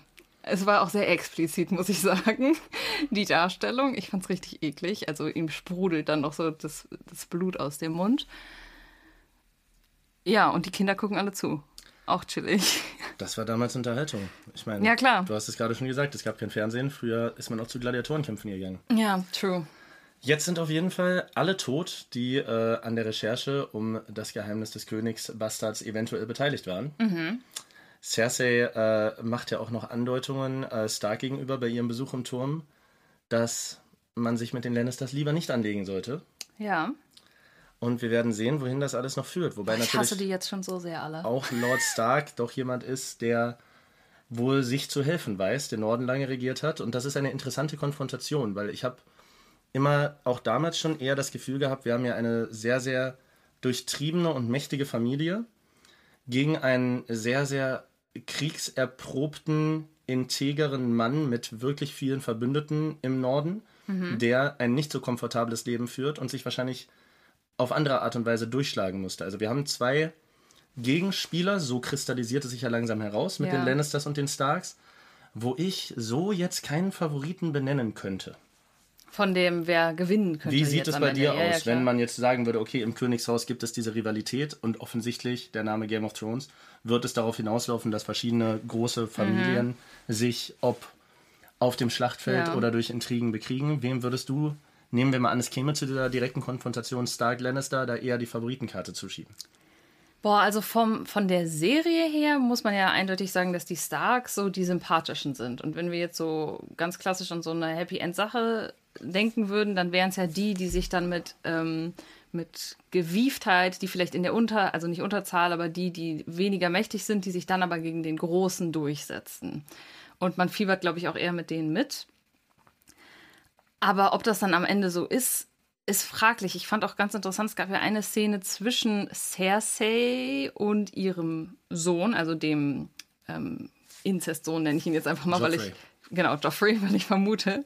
[SPEAKER 1] Es war auch sehr explizit, muss ich sagen, [laughs] die Darstellung. Ich fand es richtig eklig. Also ihm sprudelt dann noch so das, das Blut aus dem Mund. Ja, und die Kinder gucken alle zu. Auch chillig. [laughs]
[SPEAKER 2] Das war damals Unterhaltung. Ich meine,
[SPEAKER 1] Ja, klar.
[SPEAKER 2] du hast es gerade schon gesagt, es gab kein Fernsehen. Früher ist man auch zu Gladiatorenkämpfen gegangen.
[SPEAKER 1] Ja, true.
[SPEAKER 2] Jetzt sind auf jeden Fall alle tot, die äh, an der Recherche um das Geheimnis des Königs Bastards eventuell beteiligt waren. Cersei äh, macht ja auch noch Andeutungen äh, Stark gegenüber bei ihrem Besuch im Turm, dass man sich mit den Lannisters lieber nicht anlegen sollte.
[SPEAKER 1] Ja.
[SPEAKER 2] Und wir werden sehen, wohin das alles noch führt. Wobei
[SPEAKER 1] Ich
[SPEAKER 2] natürlich
[SPEAKER 1] hasse die jetzt schon so sehr alle.
[SPEAKER 2] auch Lord Stark [laughs] doch jemand ist, der wohl sich zu helfen weiß, den Norden lange regiert hat. Und das ist eine interessante Konfrontation, weil ich habe immer auch damals schon eher das Gefühl gehabt, wir haben ja eine sehr, sehr durchtriebene und mächtige Familie gegen einen sehr, sehr kriegserprobten, integeren Mann mit wirklich vielen Verbündeten im Norden, der ein nicht so komfortables Leben führt und sich wahrscheinlich auf andere Art und Weise durchschlagen musste. Also wir haben zwei Gegenspieler, so kristallisiert es sich ja langsam heraus mit
[SPEAKER 1] Ja.
[SPEAKER 2] den Lannisters und den Starks, wo ich so jetzt keinen Favoriten benennen könnte.
[SPEAKER 1] Von dem, wer gewinnen könnte.
[SPEAKER 2] Wie sieht es bei
[SPEAKER 1] Ende.
[SPEAKER 2] dir
[SPEAKER 1] Ja, ja,
[SPEAKER 2] aus,
[SPEAKER 1] klar.
[SPEAKER 2] wenn man jetzt sagen würde, okay, im Königshaus gibt es diese Rivalität und offensichtlich der Name Game of Thrones wird es darauf hinauslaufen, dass verschiedene große Familien sich ob auf dem Schlachtfeld
[SPEAKER 1] Ja.
[SPEAKER 2] oder durch Intrigen bekriegen. Wem würdest du, nehmen wir mal an, es käme zu dieser direkten Konfrontation Stark Lannister, da eher die Favoritenkarte zuschieben?
[SPEAKER 1] Boah, also vom, von der Serie her muss man ja eindeutig sagen, dass die Starks so die sympathischen sind. Und wenn wir jetzt so ganz klassisch an so eine Happy End Sache denken würden, dann wären es ja die, die sich dann mit, ähm, mit Gewieftheit, die vielleicht in der Unter, also nicht Unterzahl, aber die, die weniger mächtig sind, die sich dann aber gegen den Großen durchsetzen. Und man fiebert, glaube ich, auch eher mit denen mit. Aber ob das dann am Ende so ist, ist fraglich. Ich fand auch ganz interessant, es gab ja eine Szene zwischen Cersei und ihrem Sohn, also dem ähm, Inzestsohn, nenne ich ihn jetzt einfach mal, weil
[SPEAKER 2] Joffrey.
[SPEAKER 1] ich. Genau, Joffrey, [laughs] weil ich vermute.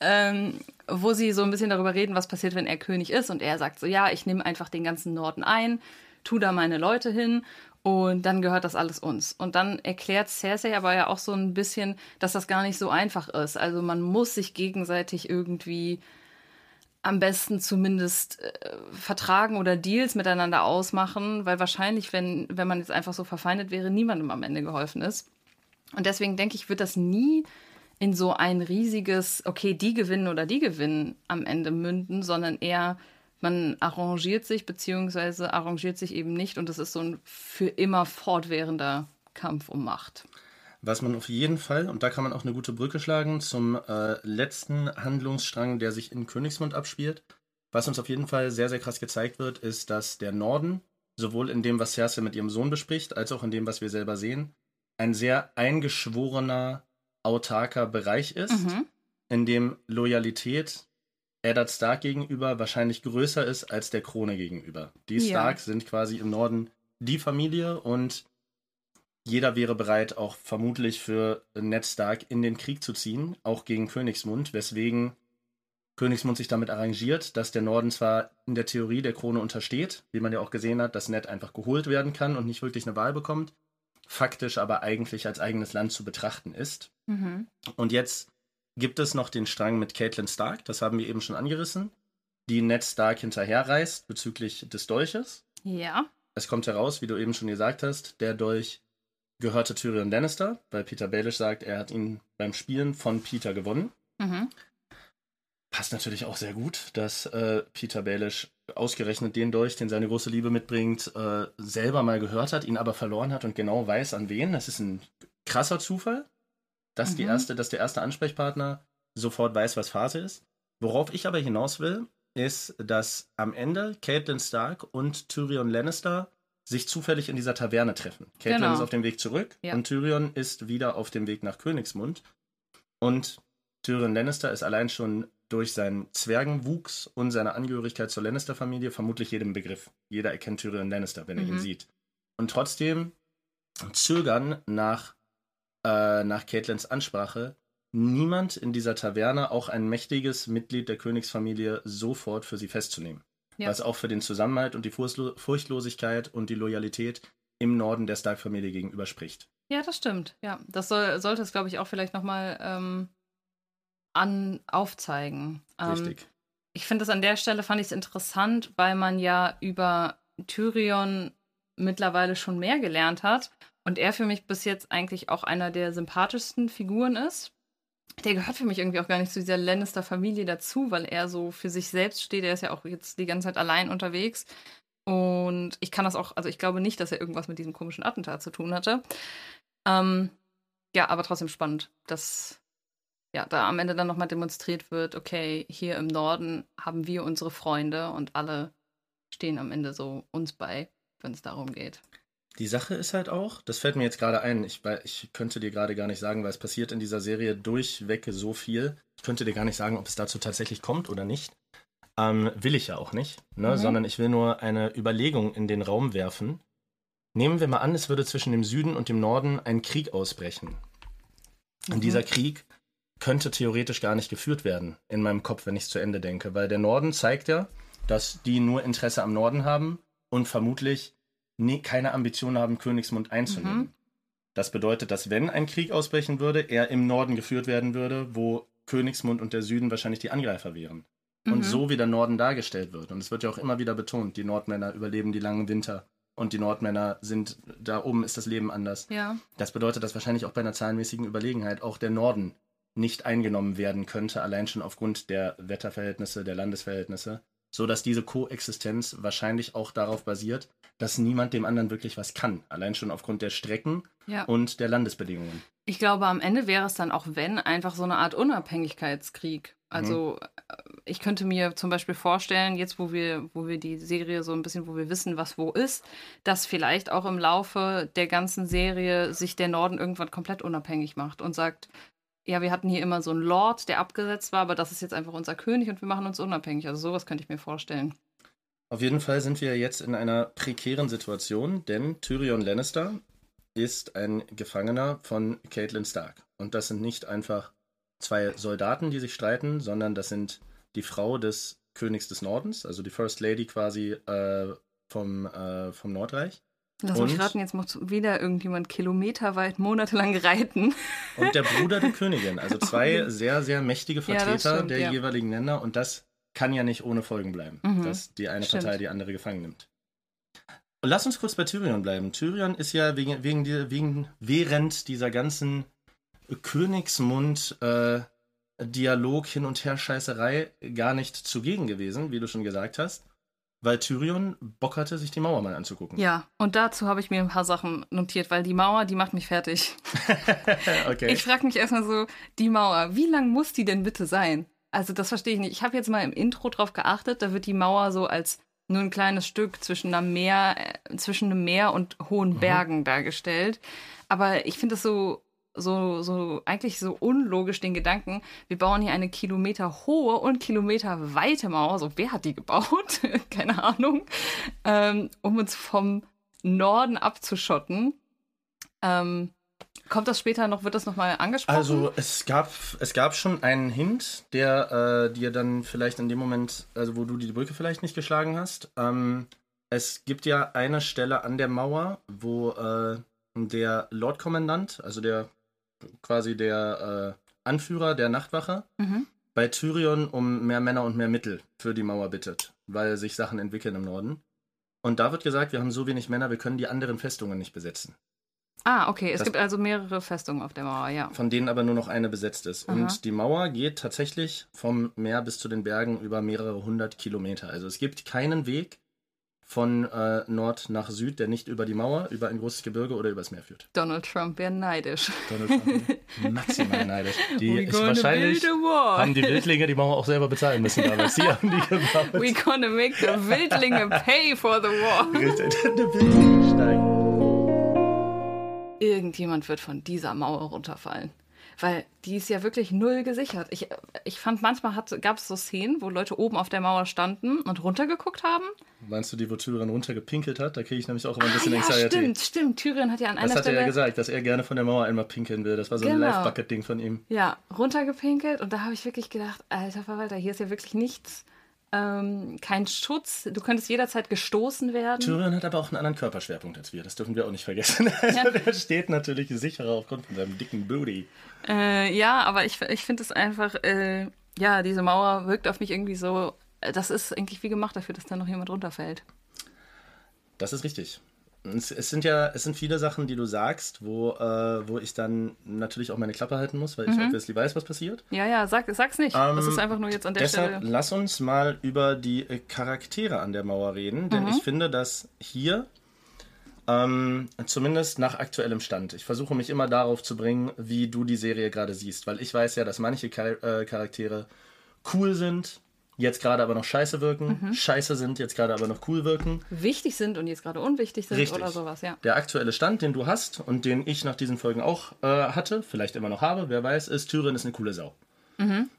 [SPEAKER 1] Ähm, wo sie so ein bisschen darüber reden, was passiert, wenn er König ist. Und er sagt so: Ja, ich nehme einfach den ganzen Norden ein, tu da meine Leute hin und dann gehört das alles uns. Und dann erklärt Cersei aber ja auch so ein bisschen, dass das gar nicht so einfach ist. Also man muss sich gegenseitig irgendwie am besten zumindest äh, vertragen oder Deals miteinander ausmachen, weil wahrscheinlich, wenn, wenn man jetzt einfach so verfeindet wäre, niemandem am Ende geholfen ist. Und deswegen denke ich, wird das nie in so ein riesiges, okay, die gewinnen oder die gewinnen am Ende münden, sondern eher, man arrangiert sich, beziehungsweise arrangiert sich eben nicht und es ist so ein für immer fortwährender Kampf um Macht.
[SPEAKER 2] Was man auf jeden Fall, und da kann man auch eine gute Brücke schlagen, zum äh, letzten Handlungsstrang, der sich in Königsmund abspielt. Was uns auf jeden Fall sehr, sehr krass gezeigt wird, ist, dass der Norden, sowohl in dem, was Cersei mit ihrem Sohn bespricht, als auch in dem, was wir selber sehen, ein sehr eingeschworener, autarker Bereich ist,
[SPEAKER 1] Mhm.
[SPEAKER 2] in dem Loyalität Eddard Stark gegenüber wahrscheinlich größer ist als der Krone gegenüber. Die
[SPEAKER 1] Ja.
[SPEAKER 2] Starks sind quasi im Norden die Familie und jeder wäre bereit, auch vermutlich für Ned Stark in den Krieg zu ziehen, auch gegen Königsmund, weswegen Königsmund sich damit arrangiert, dass der Norden zwar in der Theorie der Krone untersteht, wie man ja auch gesehen hat, dass Ned einfach geholt werden kann und nicht wirklich eine Wahl bekommt, faktisch aber eigentlich als eigenes Land zu betrachten ist.
[SPEAKER 1] Mhm.
[SPEAKER 2] Und jetzt gibt es noch den Strang mit Catelyn Stark, das haben wir eben schon angerissen, die Ned Stark hinterherreist bezüglich des Dolches.
[SPEAKER 1] Ja.
[SPEAKER 2] Es kommt heraus, wie du eben schon gesagt hast, der Dolch gehörte Tyrion Lannister, weil Peter Baelish sagt, er hat ihn beim Spielen von Peter gewonnen.
[SPEAKER 1] Mhm.
[SPEAKER 2] Passt natürlich auch sehr gut, dass äh, Peter Baelish ausgerechnet den Dolch, den seine große Liebe mitbringt, äh, selber mal gehört hat, ihn aber verloren hat und genau weiß, an wen. Das ist ein krasser Zufall, dass, die
[SPEAKER 1] Mhm.
[SPEAKER 2] erste, dass der erste Ansprechpartner sofort weiß, was Phase ist. Worauf ich aber hinaus will, ist, dass am Ende Catelyn Stark und Tyrion Lannister sich zufällig in dieser Taverne treffen. Catelyn
[SPEAKER 1] Genau.
[SPEAKER 2] ist auf dem Weg zurück
[SPEAKER 1] Ja.
[SPEAKER 2] und Tyrion ist wieder auf dem Weg nach Königsmund. Und Tyrion Lannister ist allein schon durch seinen Zwergenwuchs und seine Angehörigkeit zur Lannister-Familie vermutlich jedem Begriff. Jeder erkennt Tyrion Lannister, wenn er ihn
[SPEAKER 1] Mhm.
[SPEAKER 2] sieht. Und trotzdem zögern nach, äh, nach Caitlins Ansprache niemand in dieser Taverne, auch ein mächtiges Mitglied der Königsfamilie, sofort für sie festzunehmen.
[SPEAKER 1] Ja.
[SPEAKER 2] Was auch für den Zusammenhalt und die Furchtlo Furchtlosigkeit und die Loyalität im Norden der Stark-Familie gegenüber spricht.
[SPEAKER 1] Ja, das stimmt. Ja, das soll, sollte es, glaube ich, auch vielleicht nochmal ähm, an aufzeigen. Ähm,
[SPEAKER 2] Richtig.
[SPEAKER 1] ich finde es an der Stelle fand ich es interessant, weil man ja über Tyrion mittlerweile schon mehr gelernt hat und er für mich bis jetzt eigentlich auch einer der sympathischsten Figuren ist. Der gehört für mich irgendwie auch gar nicht zu dieser Lannister-Familie dazu, weil er so für sich selbst steht. Er ist ja auch jetzt die ganze Zeit allein unterwegs. Und ich kann das auch, also ich glaube nicht, dass er irgendwas mit diesem komischen Attentat zu tun hatte. Ähm, ja, aber trotzdem spannend, dass ja, da am Ende dann nochmal demonstriert wird, okay, hier im Norden haben wir unsere Freunde und alle stehen am Ende so uns bei, wenn es darum geht.
[SPEAKER 2] Die Sache ist halt auch, das fällt mir jetzt gerade ein, ich, ich könnte dir gerade gar nicht sagen, weil es passiert in dieser Serie durchweg so viel. Ich könnte dir gar nicht sagen, ob es dazu tatsächlich kommt oder nicht. Ähm, will ich ja auch nicht, ne?
[SPEAKER 1] Mhm.
[SPEAKER 2] sondern ich will nur eine Überlegung in den Raum werfen. Nehmen wir mal an, es würde zwischen dem Süden und dem Norden ein Krieg ausbrechen. Und dieser Krieg könnte theoretisch gar nicht geführt werden, in meinem Kopf, wenn ich es zu Ende denke. Weil der Norden zeigt ja, dass die nur Interesse am Norden haben und vermutlich nie, keine Ambition haben, Königsmund einzunehmen.
[SPEAKER 1] Mhm.
[SPEAKER 2] Das bedeutet, dass wenn ein Krieg ausbrechen würde, er im Norden geführt werden würde, wo Königsmund und der Süden wahrscheinlich die Angreifer wären. Und
[SPEAKER 1] Mhm.
[SPEAKER 2] so wie der Norden dargestellt wird. Und es wird ja auch immer wieder betont, die Nordmänner überleben die langen Winter und die Nordmänner sind, da oben ist das Leben anders.
[SPEAKER 1] Ja.
[SPEAKER 2] Das bedeutet, dass wahrscheinlich auch bei einer zahlenmäßigen Überlegenheit auch der Norden nicht eingenommen werden könnte, allein schon aufgrund der Wetterverhältnisse, der Landesverhältnisse, so dass diese Koexistenz wahrscheinlich auch darauf basiert, dass niemand dem anderen wirklich was kann, allein schon aufgrund der Strecken
[SPEAKER 1] Ja.
[SPEAKER 2] und der Landesbedingungen.
[SPEAKER 1] Ich glaube, am Ende wäre es dann auch, wenn, einfach so eine Art Unabhängigkeitskrieg. Also äh, ich könnte mir zum Beispiel vorstellen, jetzt wo wir, wo wir die Serie so ein bisschen, wo wir wissen, was wo ist, dass vielleicht auch im Laufe der ganzen Serie sich der Norden irgendwann komplett unabhängig macht und sagt, ja, wir hatten hier immer so einen Lord, der abgesetzt war, aber das ist jetzt einfach unser König und wir machen uns unabhängig. Also sowas könnte ich mir vorstellen.
[SPEAKER 2] Auf jeden Fall sind wir jetzt in einer prekären Situation, denn Tyrion Lannister ist ein Gefangener von Catelyn Stark. Und das sind nicht einfach zwei Soldaten, die sich streiten, sondern das sind die Frau des Königs des Nordens, also die First Lady quasi äh, vom, äh, vom Nordreich.
[SPEAKER 1] Lass mich
[SPEAKER 2] Und?
[SPEAKER 1] raten, jetzt muss wieder irgendjemand kilometerweit monatelang reiten.
[SPEAKER 2] Und der [laughs] Bruder der Königin. Also zwei sehr, sehr mächtige
[SPEAKER 1] Ja,
[SPEAKER 2] Vertreter
[SPEAKER 1] stimmt,
[SPEAKER 2] der
[SPEAKER 1] ja.
[SPEAKER 2] jeweiligen Länder. Und das kann ja nicht ohne Folgen bleiben,
[SPEAKER 1] Mhm.
[SPEAKER 2] dass die eine
[SPEAKER 1] Stimmt.
[SPEAKER 2] Partei die andere gefangen nimmt. Und lass uns kurz bei Tyrion bleiben. Tyrion ist ja wegen, wegen, die- wegen während dieser ganzen Königsmund äh, Dialog hin und her Scheißerei gar nicht zugegen gewesen, wie du schon gesagt hast, weil Tyrion Bock hatte, sich die Mauer mal anzugucken.
[SPEAKER 1] Ja, und dazu habe ich mir ein paar Sachen notiert, weil die Mauer, die macht mich fertig. [laughs]
[SPEAKER 2] okay.
[SPEAKER 1] Ich frage mich erstmal so, die Mauer, wie lang muss die denn bitte sein? Also das verstehe ich nicht. Ich habe jetzt mal im Intro drauf geachtet, da wird die Mauer so als nur ein kleines Stück zwischen einem Meer, äh, zwischen einem Meer und hohen Bergen dargestellt. Aber ich finde es so, so, so, eigentlich so unlogisch, den Gedanken, wir bauen hier eine Kilometer hohe und Kilometer weite Mauer. So, wer hat die gebaut? [laughs] Keine Ahnung. Ähm, um uns vom Norden abzuschotten. Ähm, kommt das später noch, wird das nochmal angesprochen?
[SPEAKER 2] Also es gab, es gab schon einen Hint, der äh, dir dann vielleicht in dem Moment, also wo du die Brücke vielleicht nicht geschlagen hast. Ähm, es gibt ja eine Stelle an der Mauer, wo äh, der Lordkommandant, also der quasi der äh, Anführer der Nachtwache,
[SPEAKER 1] Mhm.
[SPEAKER 2] bei Tyrion um mehr Männer und mehr Mittel für die Mauer bittet, weil sich Sachen entwickeln im Norden. Und da wird gesagt, wir haben so wenig Männer, wir können die anderen Festungen nicht besetzen.
[SPEAKER 1] Ah, okay. Es
[SPEAKER 2] Das-
[SPEAKER 1] gibt also mehrere Festungen auf der Mauer, ja.
[SPEAKER 2] von denen aber nur noch eine besetzt ist.
[SPEAKER 1] Aha.
[SPEAKER 2] Und die Mauer geht tatsächlich vom Meer bis zu den Bergen über mehrere hundert Kilometer. Also es gibt keinen Weg von äh, Nord nach Süd, der nicht über die Mauer, über ein großes Gebirge oder übers Meer führt.
[SPEAKER 1] Donald Trump wäre neidisch.
[SPEAKER 2] Donald Trump [laughs] maximal neidisch. Die
[SPEAKER 1] We
[SPEAKER 2] ist wahrscheinlich haben die Wildlinge die Mauer auch selber bezahlen müssen damals. Die haben die gebaut.
[SPEAKER 1] We gonna make the Wildlinge pay for the war. [laughs]
[SPEAKER 2] Richtig, der Wildling steigt.
[SPEAKER 1] Irgendjemand wird von dieser Mauer runterfallen. Weil die ist ja wirklich null gesichert. Ich, ich fand, manchmal gab es so Szenen, wo Leute oben auf der Mauer standen und runtergeguckt haben.
[SPEAKER 2] Meinst du, die, wo Tyrion runtergepinkelt hat? Da kriege ich nämlich auch immer ein bisschen
[SPEAKER 1] ah, ja,
[SPEAKER 2] Anxiety.
[SPEAKER 1] stimmt, stimmt. Tyrion hat ja an
[SPEAKER 2] Das
[SPEAKER 1] einer
[SPEAKER 2] hat er
[SPEAKER 1] Stelle
[SPEAKER 2] ja gesagt, dass er gerne von der Mauer einmal pinkeln will. Das war so ein
[SPEAKER 1] Genau.
[SPEAKER 2] Live-Bucket-Ding von ihm.
[SPEAKER 1] Ja, runtergepinkelt und da habe ich wirklich gedacht, alter Verwalter, hier ist ja wirklich nichts, ähm, kein Schutz. Du könntest jederzeit gestoßen werden.
[SPEAKER 2] Tyrion hat aber auch einen anderen Körperschwerpunkt als wir. Das dürfen wir auch nicht vergessen. Also der steht natürlich sicherer aufgrund von seinem dicken Booty.
[SPEAKER 1] Äh, ja, aber ich, ich finde es einfach, äh, ja, diese Mauer wirkt auf mich irgendwie so, äh, das ist eigentlich wie gemacht dafür, dass da noch jemand runterfällt.
[SPEAKER 2] Das ist richtig. Es, es sind ja, es sind viele Sachen, die du sagst, wo, äh, wo ich dann natürlich auch meine Klappe halten muss, weil ich obviously weiß, was passiert.
[SPEAKER 1] Ja, ja, sag, sag's nicht.
[SPEAKER 2] Ähm,
[SPEAKER 1] das ist einfach nur jetzt an der
[SPEAKER 2] Deshalb
[SPEAKER 1] Stelle.
[SPEAKER 2] lass uns mal über die äh, Charaktere an der Mauer reden, denn ich finde, dass hier ähm, zumindest nach aktuellem Stand, ich versuche mich immer darauf zu bringen, wie du die Serie gerade siehst, weil ich weiß ja, dass manche Char äh, Charaktere cool sind, jetzt gerade aber noch scheiße wirken, scheiße sind, jetzt gerade aber noch cool wirken.
[SPEAKER 1] Wichtig sind und jetzt gerade unwichtig sind
[SPEAKER 2] Richtig.
[SPEAKER 1] oder sowas, ja.
[SPEAKER 2] Der aktuelle Stand, den du hast und den ich nach diesen Folgen auch äh, hatte, vielleicht immer noch habe, wer weiß, ist, Tyrion ist eine coole Sau.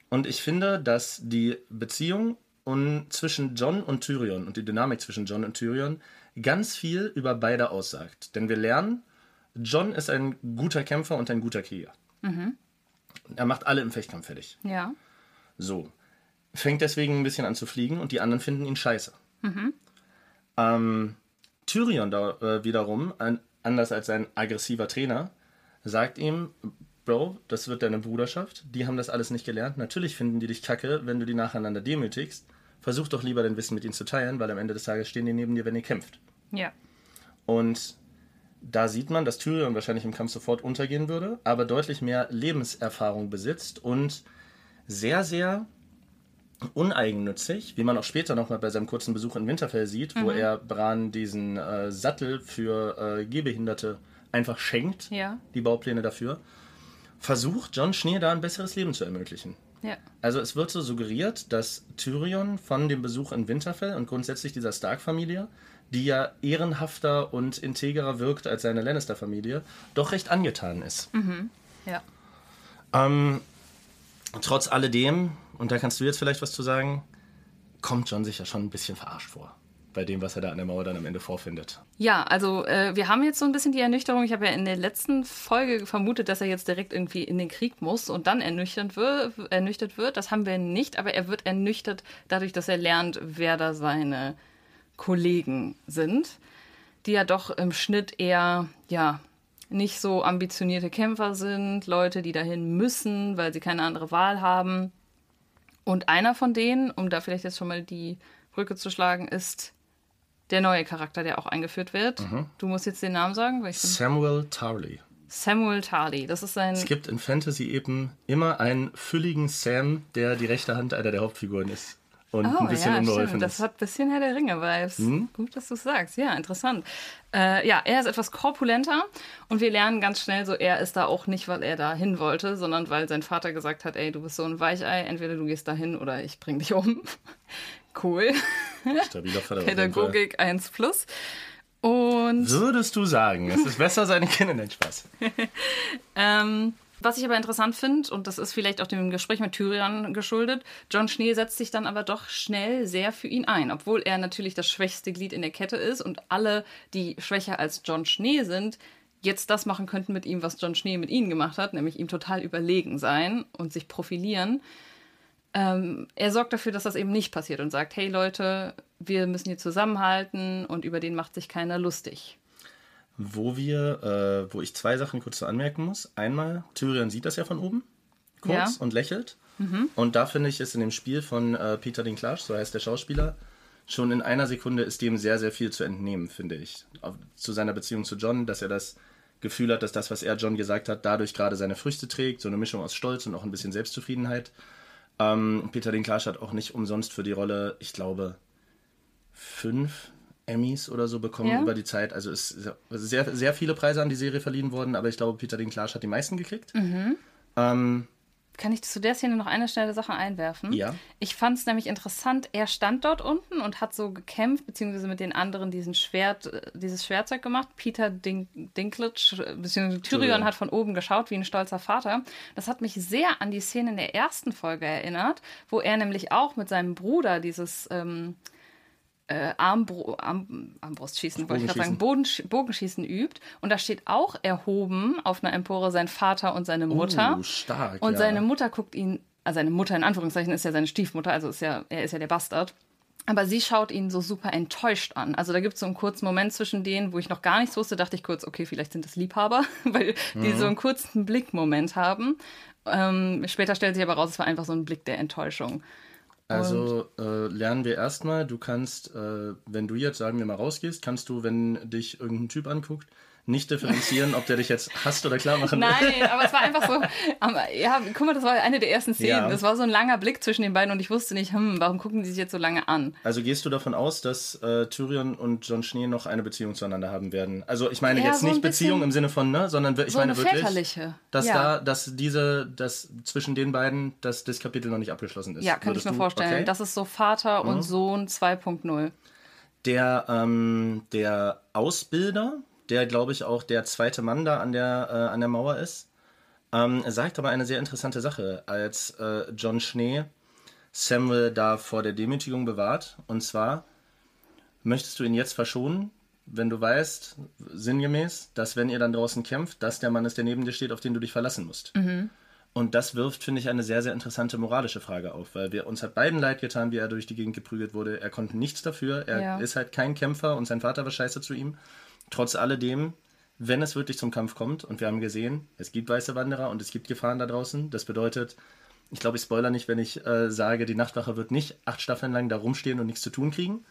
[SPEAKER 2] Und ich finde, dass die Beziehung und zwischen John und Tyrion und die Dynamik zwischen John und Tyrion ganz viel über beide aussagt. Denn wir lernen, John ist ein guter Kämpfer und ein guter Krieger. er macht alle im Fechtkampf fertig.
[SPEAKER 1] Ja.
[SPEAKER 2] So. Fängt deswegen ein bisschen an zu fliegen und die anderen finden ihn scheiße. Ähm, Tyrion da, äh, wiederum, ein, anders als sein aggressiver Trainer, sagt ihm, Bro, das wird deine Bruderschaft, die haben das alles nicht gelernt. Natürlich finden die dich kacke, wenn du die nacheinander demütigst. Versuch doch lieber dein Wissen mit ihnen zu teilen, weil am Ende des Tages stehen die neben dir, wenn ihr kämpft.
[SPEAKER 1] Ja.
[SPEAKER 2] Und da sieht man, dass Tyrion wahrscheinlich im Kampf sofort untergehen würde, aber deutlich mehr Lebenserfahrung besitzt und sehr, sehr uneigennützig, wie man auch später nochmal bei seinem kurzen Besuch in Winterfell sieht, wo er Bran diesen äh, Sattel für äh, Gehbehinderte einfach schenkt,
[SPEAKER 1] Ja.
[SPEAKER 2] die Baupläne dafür, versucht John Schnee da ein besseres Leben zu ermöglichen.
[SPEAKER 1] Ja.
[SPEAKER 2] Also es wird so suggeriert, dass Tyrion von dem Besuch in Winterfell und grundsätzlich dieser Stark-Familie, die ja ehrenhafter und integrer wirkt als seine Lannister-Familie, doch recht angetan ist.
[SPEAKER 1] Ja.
[SPEAKER 2] Ähm, trotz alledem, und da kannst du jetzt vielleicht was zu sagen, kommt John sich ja schon ein bisschen verarscht vor. Bei dem, was er da an der Mauer dann am Ende vorfindet.
[SPEAKER 1] Ja, also äh, wir haben jetzt so ein bisschen die Ernüchterung. Ich habe ja in der letzten Folge vermutet, dass er jetzt direkt irgendwie in den Krieg muss und dann ernüchtert wird. Ernüchtert wird. Das haben wir nicht, aber er wird ernüchtert dadurch, dass er lernt, wer da seine Kollegen sind, die ja doch im Schnitt eher, ja, nicht so ambitionierte Kämpfer sind, Leute, die dahin müssen, weil sie keine andere Wahl haben. Und einer von denen, um da vielleicht jetzt schon mal die Brücke zu schlagen, ist der neue Charakter, der auch eingeführt wird. Du musst jetzt den Namen sagen, weil ich bin
[SPEAKER 2] Samuel Tarly.
[SPEAKER 1] Samuel Tarly. Das ist ein
[SPEAKER 2] Es gibt in Fantasy eben immer einen fülligen Sam, der die rechte Hand einer der Hauptfiguren ist. Und ein bisschen unbeholfen
[SPEAKER 1] stimmt. Das hat ein bisschen Herr der Ringe-Vibes. Gut, dass du es sagst. Ja, interessant. Äh, ja, er ist etwas korpulenter und wir lernen ganz schnell so, er ist da auch nicht, weil er da hin wollte, sondern weil sein Vater gesagt hat, ey, du bist so ein Weichei, entweder du gehst da hin oder ich bring dich um. [laughs] cool.
[SPEAKER 2] Stabiler Vater.
[SPEAKER 1] Pädagogik 1 plus. Und
[SPEAKER 2] Würdest du sagen, es ist besser, seine Kinder nein, Spaß. [laughs]
[SPEAKER 1] Ähm, was ich aber interessant finde, und das ist vielleicht auch dem Gespräch mit Tyrion geschuldet, John Schnee setzt sich dann aber doch schnell sehr für ihn ein, obwohl er natürlich das schwächste Glied in der Kette ist und alle, die schwächer als John Schnee sind, jetzt das machen könnten mit ihm, was John Schnee mit ihnen gemacht hat, nämlich ihm total überlegen sein und sich profilieren. Ähm, er sorgt dafür, dass das eben nicht passiert und sagt, hey Leute, wir müssen hier zusammenhalten und über den macht sich keiner lustig.
[SPEAKER 2] Wo wir, äh, wo ich zwei Sachen kurz so anmerken muss. Einmal, Tyrion sieht das ja von oben, kurz
[SPEAKER 1] Ja.
[SPEAKER 2] und lächelt. Und da finde ich es in dem Spiel von äh, Peter Dinklage, so heißt der Schauspieler, schon in einer Sekunde ist dem sehr, sehr viel zu entnehmen, finde ich. Auf, zu seiner Beziehung zu John, dass er das Gefühl hat, dass das, was er John gesagt hat, dadurch gerade seine Früchte trägt. So eine Mischung aus Stolz und auch ein bisschen Selbstzufriedenheit. Ähm, Peter Dinklage hat auch nicht umsonst für die Rolle, ich glaube, fünf Emmys oder so bekommen
[SPEAKER 1] Ja?
[SPEAKER 2] über die Zeit. Also es ist sehr, sehr viele Preise an die Serie verliehen worden, aber ich glaube, Peter Dinklage hat die meisten gekriegt. Ähm,
[SPEAKER 1] Kann ich zu der Szene noch eine schnelle Sache einwerfen?
[SPEAKER 2] Ja.
[SPEAKER 1] Ich fand es nämlich interessant, er stand dort unten und hat so gekämpft, beziehungsweise mit den anderen diesen Schwert, äh, dieses Schwertzeug gemacht. Peter Dink Dinklage, äh, beziehungsweise Tyrion
[SPEAKER 2] Tyrion.
[SPEAKER 1] hat von oben geschaut wie ein stolzer Vater. Das hat mich sehr an die Szene in der ersten Folge erinnert, wo er nämlich auch mit seinem Bruder dieses ähm, äh, Armbru Arm Armbrustschießen, wollte ich gerade sagen, Bodensch Bogenschießen übt. Und da steht auch erhoben auf einer Empore sein Vater und seine Mutter.
[SPEAKER 2] Oh, stark,
[SPEAKER 1] Und
[SPEAKER 2] ja.
[SPEAKER 1] seine Mutter guckt ihn, also seine Mutter in Anführungszeichen ist ja seine Stiefmutter, also ist ja, er ist ja der Bastard. Aber sie schaut ihn so super enttäuscht an. Also da gibt es so einen kurzen Moment zwischen denen, wo ich noch gar nichts wusste, dachte ich kurz, okay, vielleicht sind das Liebhaber, [laughs] weil die so einen kurzen Blickmoment haben. Ähm, später stellt sich aber raus, es war einfach so ein Blick der Enttäuschung.
[SPEAKER 2] Also äh, lernen wir erstmal, du kannst, äh, wenn du jetzt, sagen wir mal, rausgehst, kannst du, wenn dich irgendein Typ anguckt, nicht differenzieren, ob der dich jetzt hasst oder klar machen will.
[SPEAKER 1] Nein, aber es war einfach so, ja, guck mal, das war eine der ersten Szenen.
[SPEAKER 2] Ja.
[SPEAKER 1] Das war so ein langer Blick zwischen den beiden und ich wusste nicht, hm, warum gucken die sich jetzt so lange an?
[SPEAKER 2] Also gehst du davon aus, dass äh, Tyrion und John Schnee noch eine Beziehung zueinander haben werden? Also ich meine
[SPEAKER 1] Ja,
[SPEAKER 2] jetzt
[SPEAKER 1] so
[SPEAKER 2] nicht Beziehung im Sinne von, ne, sondern ich
[SPEAKER 1] So
[SPEAKER 2] meine
[SPEAKER 1] eine
[SPEAKER 2] wirklich,
[SPEAKER 1] väterliche.
[SPEAKER 2] dass
[SPEAKER 1] Ja.
[SPEAKER 2] da, dass diese, dass zwischen den beiden, dass das Kapitel noch nicht abgeschlossen ist.
[SPEAKER 1] Ja, kann
[SPEAKER 2] Würdest
[SPEAKER 1] ich mir vorstellen.
[SPEAKER 2] okay.
[SPEAKER 1] Das ist so Vater und Sohn 2.0.
[SPEAKER 2] Der, ähm, der Ausbilder, der glaube ich auch der zweite Mann da an der, äh, an der Mauer ist, ähm, sagt aber eine sehr interessante Sache, als äh, John Schnee Samuel da vor der Demütigung bewahrt. Und zwar, möchtest du ihn jetzt verschonen, wenn du weißt, sinngemäß, dass wenn ihr dann draußen kämpft, dass der Mann ist, der neben dir steht, auf den du dich verlassen musst. Und das wirft, finde ich, eine sehr, sehr interessante moralische Frage auf, weil wir uns hat beiden leid getan, wie er durch die Gegend geprügelt wurde. Er konnte nichts dafür. Er
[SPEAKER 1] Ja.
[SPEAKER 2] ist halt kein Kämpfer und sein Vater war scheiße zu ihm. Trotz alledem, wenn es wirklich zum Kampf kommt, und wir haben gesehen, es gibt weiße Wanderer und es gibt Gefahren da draußen, das bedeutet, ich glaube, ich spoiler nicht, wenn ich äh, sage, die Nachtwache wird nicht acht Staffeln lang da rumstehen und nichts zu tun kriegen.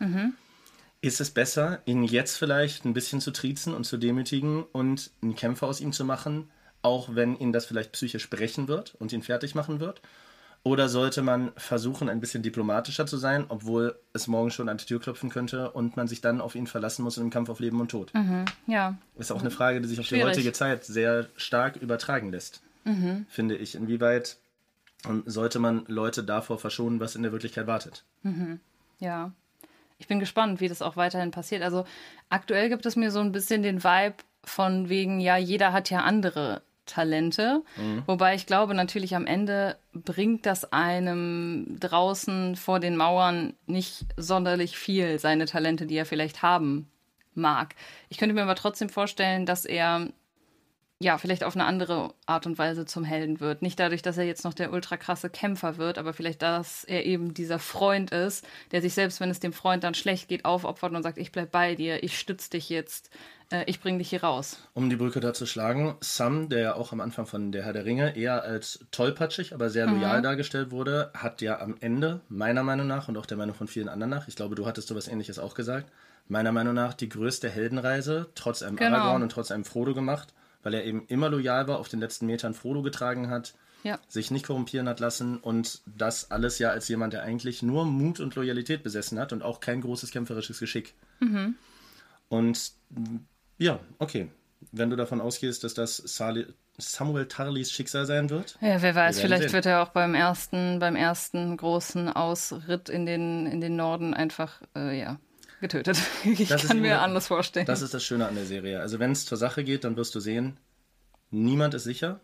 [SPEAKER 2] Ist es besser, ihn jetzt vielleicht ein bisschen zu triezen und zu demütigen und einen Kämpfer aus ihm zu machen, auch wenn ihn das vielleicht psychisch brechen wird und ihn fertig machen wird? Oder sollte man versuchen, ein bisschen diplomatischer zu sein, obwohl es morgen schon an die Tür klopfen könnte und man sich dann auf ihn verlassen muss in einem Kampf auf Leben und Tod?
[SPEAKER 1] Ja.
[SPEAKER 2] Ist auch eine Frage, die sich auf die
[SPEAKER 1] Schwierig.
[SPEAKER 2] heutige Zeit sehr stark übertragen lässt, finde ich. Inwieweit ähm, sollte man Leute davor verschonen, was in der Wirklichkeit wartet?
[SPEAKER 1] Ja. Ich bin gespannt, wie das auch weiterhin passiert. Also aktuell gibt es mir so ein bisschen den Vibe von wegen, ja, jeder hat ja andere Talente. Wobei ich glaube, natürlich am Ende bringt das einem draußen vor den Mauern nicht sonderlich viel, seine Talente, die er vielleicht haben mag. Ich könnte mir aber trotzdem vorstellen, dass er ja, vielleicht auf eine andere Art und Weise zum Helden wird. Nicht dadurch, dass er jetzt noch der ultra krasse Kämpfer wird, aber vielleicht, dass er eben dieser Freund ist, der sich selbst, wenn es dem Freund dann schlecht geht, aufopfert und sagt, ich bleib bei dir, ich stütze dich jetzt, äh, ich bring dich hier raus.
[SPEAKER 2] Um die Brücke da zu schlagen, Sam, der ja auch am Anfang von Der Herr der Ringe eher als tollpatschig, aber sehr loyal dargestellt wurde, hat ja am Ende, meiner Meinung nach und auch der Meinung von vielen anderen nach, ich glaube, du hattest sowas ähnliches auch gesagt, meiner Meinung nach die größte Heldenreise trotz einem
[SPEAKER 1] Genau.
[SPEAKER 2] Aragorn und trotz einem Frodo gemacht, weil er eben immer loyal war, auf den letzten Metern Frodo getragen hat,
[SPEAKER 1] Ja.
[SPEAKER 2] sich nicht korrumpieren hat lassen und das alles ja als jemand, der eigentlich nur Mut und Loyalität besessen hat und auch kein großes kämpferisches Geschick. Und mm, ja, okay. Wenn du davon ausgehst, dass das Sali Samuel Tarlys Schicksal sein wird,
[SPEAKER 1] Ja, wer weiß,
[SPEAKER 2] Wir
[SPEAKER 1] vielleicht
[SPEAKER 2] sehen.
[SPEAKER 1] wird er auch beim ersten, beim ersten großen Ausritt in den, in den Norden einfach, äh, ja, getötet. [laughs] Ich
[SPEAKER 2] Das
[SPEAKER 1] kann mir anders vorstellen.
[SPEAKER 2] das ist das Schöne an der Serie. Also wenn es zur Sache geht, dann wirst du sehen, niemand ist sicher.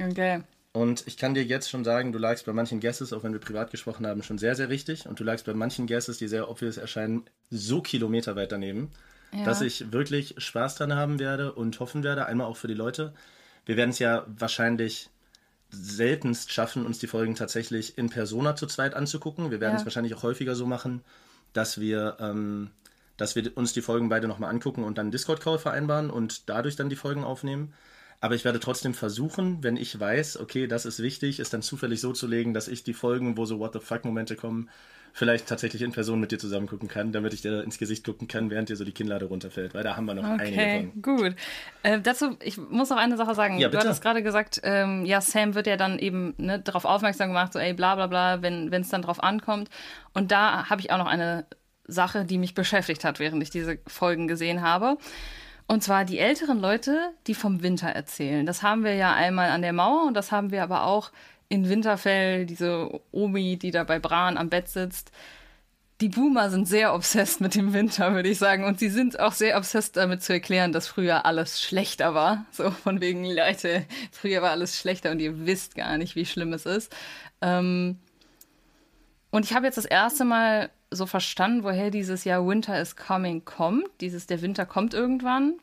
[SPEAKER 1] okay.
[SPEAKER 2] Und ich kann dir jetzt schon sagen, du lagst bei manchen Guesses, auch wenn wir privat gesprochen haben, schon sehr, sehr richtig. Und du lagst bei manchen Guesses, die sehr obvious erscheinen, so kilometerweit daneben, dass ich wirklich Spaß dran haben werde und hoffen werde, einmal auch für die Leute. Wir werden es ja wahrscheinlich seltenst schaffen, uns die Folgen tatsächlich in Persona zu zweit anzugucken. Wir werden
[SPEAKER 1] Ja.
[SPEAKER 2] es wahrscheinlich auch häufiger so machen, dass wir, ähm, dass wir uns die Folgen beide nochmal angucken und dann einen Discord-Call vereinbaren und dadurch dann die Folgen aufnehmen. Aber ich werde trotzdem versuchen, wenn ich weiß, okay, das ist wichtig, es dann zufällig so zu legen, dass ich die Folgen, wo so What the fuck-Momente kommen, vielleicht tatsächlich in Person mit dir zusammen gucken kann, damit ich dir ins Gesicht gucken kann, während dir so die Kinnlade runterfällt. Weil da haben wir noch einige
[SPEAKER 1] Okay,
[SPEAKER 2] von.
[SPEAKER 1] gut. Äh, dazu, ich muss noch eine Sache sagen.
[SPEAKER 2] Ja,
[SPEAKER 1] du hattest gerade gesagt, ähm, ja, Sam wird ja dann eben ne, darauf aufmerksam gemacht, so ey, bla bla bla, wenn es dann drauf ankommt. Und da habe ich auch noch eine Sache, die mich beschäftigt hat, während ich diese Folgen gesehen habe. Und zwar die älteren Leute, die vom Winter erzählen. Das haben wir ja einmal an der Mauer und das haben wir aber auch in Winterfell, diese Omi, die da bei Bran am Bett sitzt. Die Boomer sind sehr obsessed mit dem Winter, würde ich sagen. Und sie sind auch sehr obsessed damit zu erklären, dass früher alles schlechter war. So von wegen, Leute, früher war alles schlechter und ihr wisst gar nicht, wie schlimm es ist. Ähm und ich habe jetzt das erste Mal so verstanden, woher dieses Jahr Winter is coming kommt. Dieses, der Winter kommt irgendwann.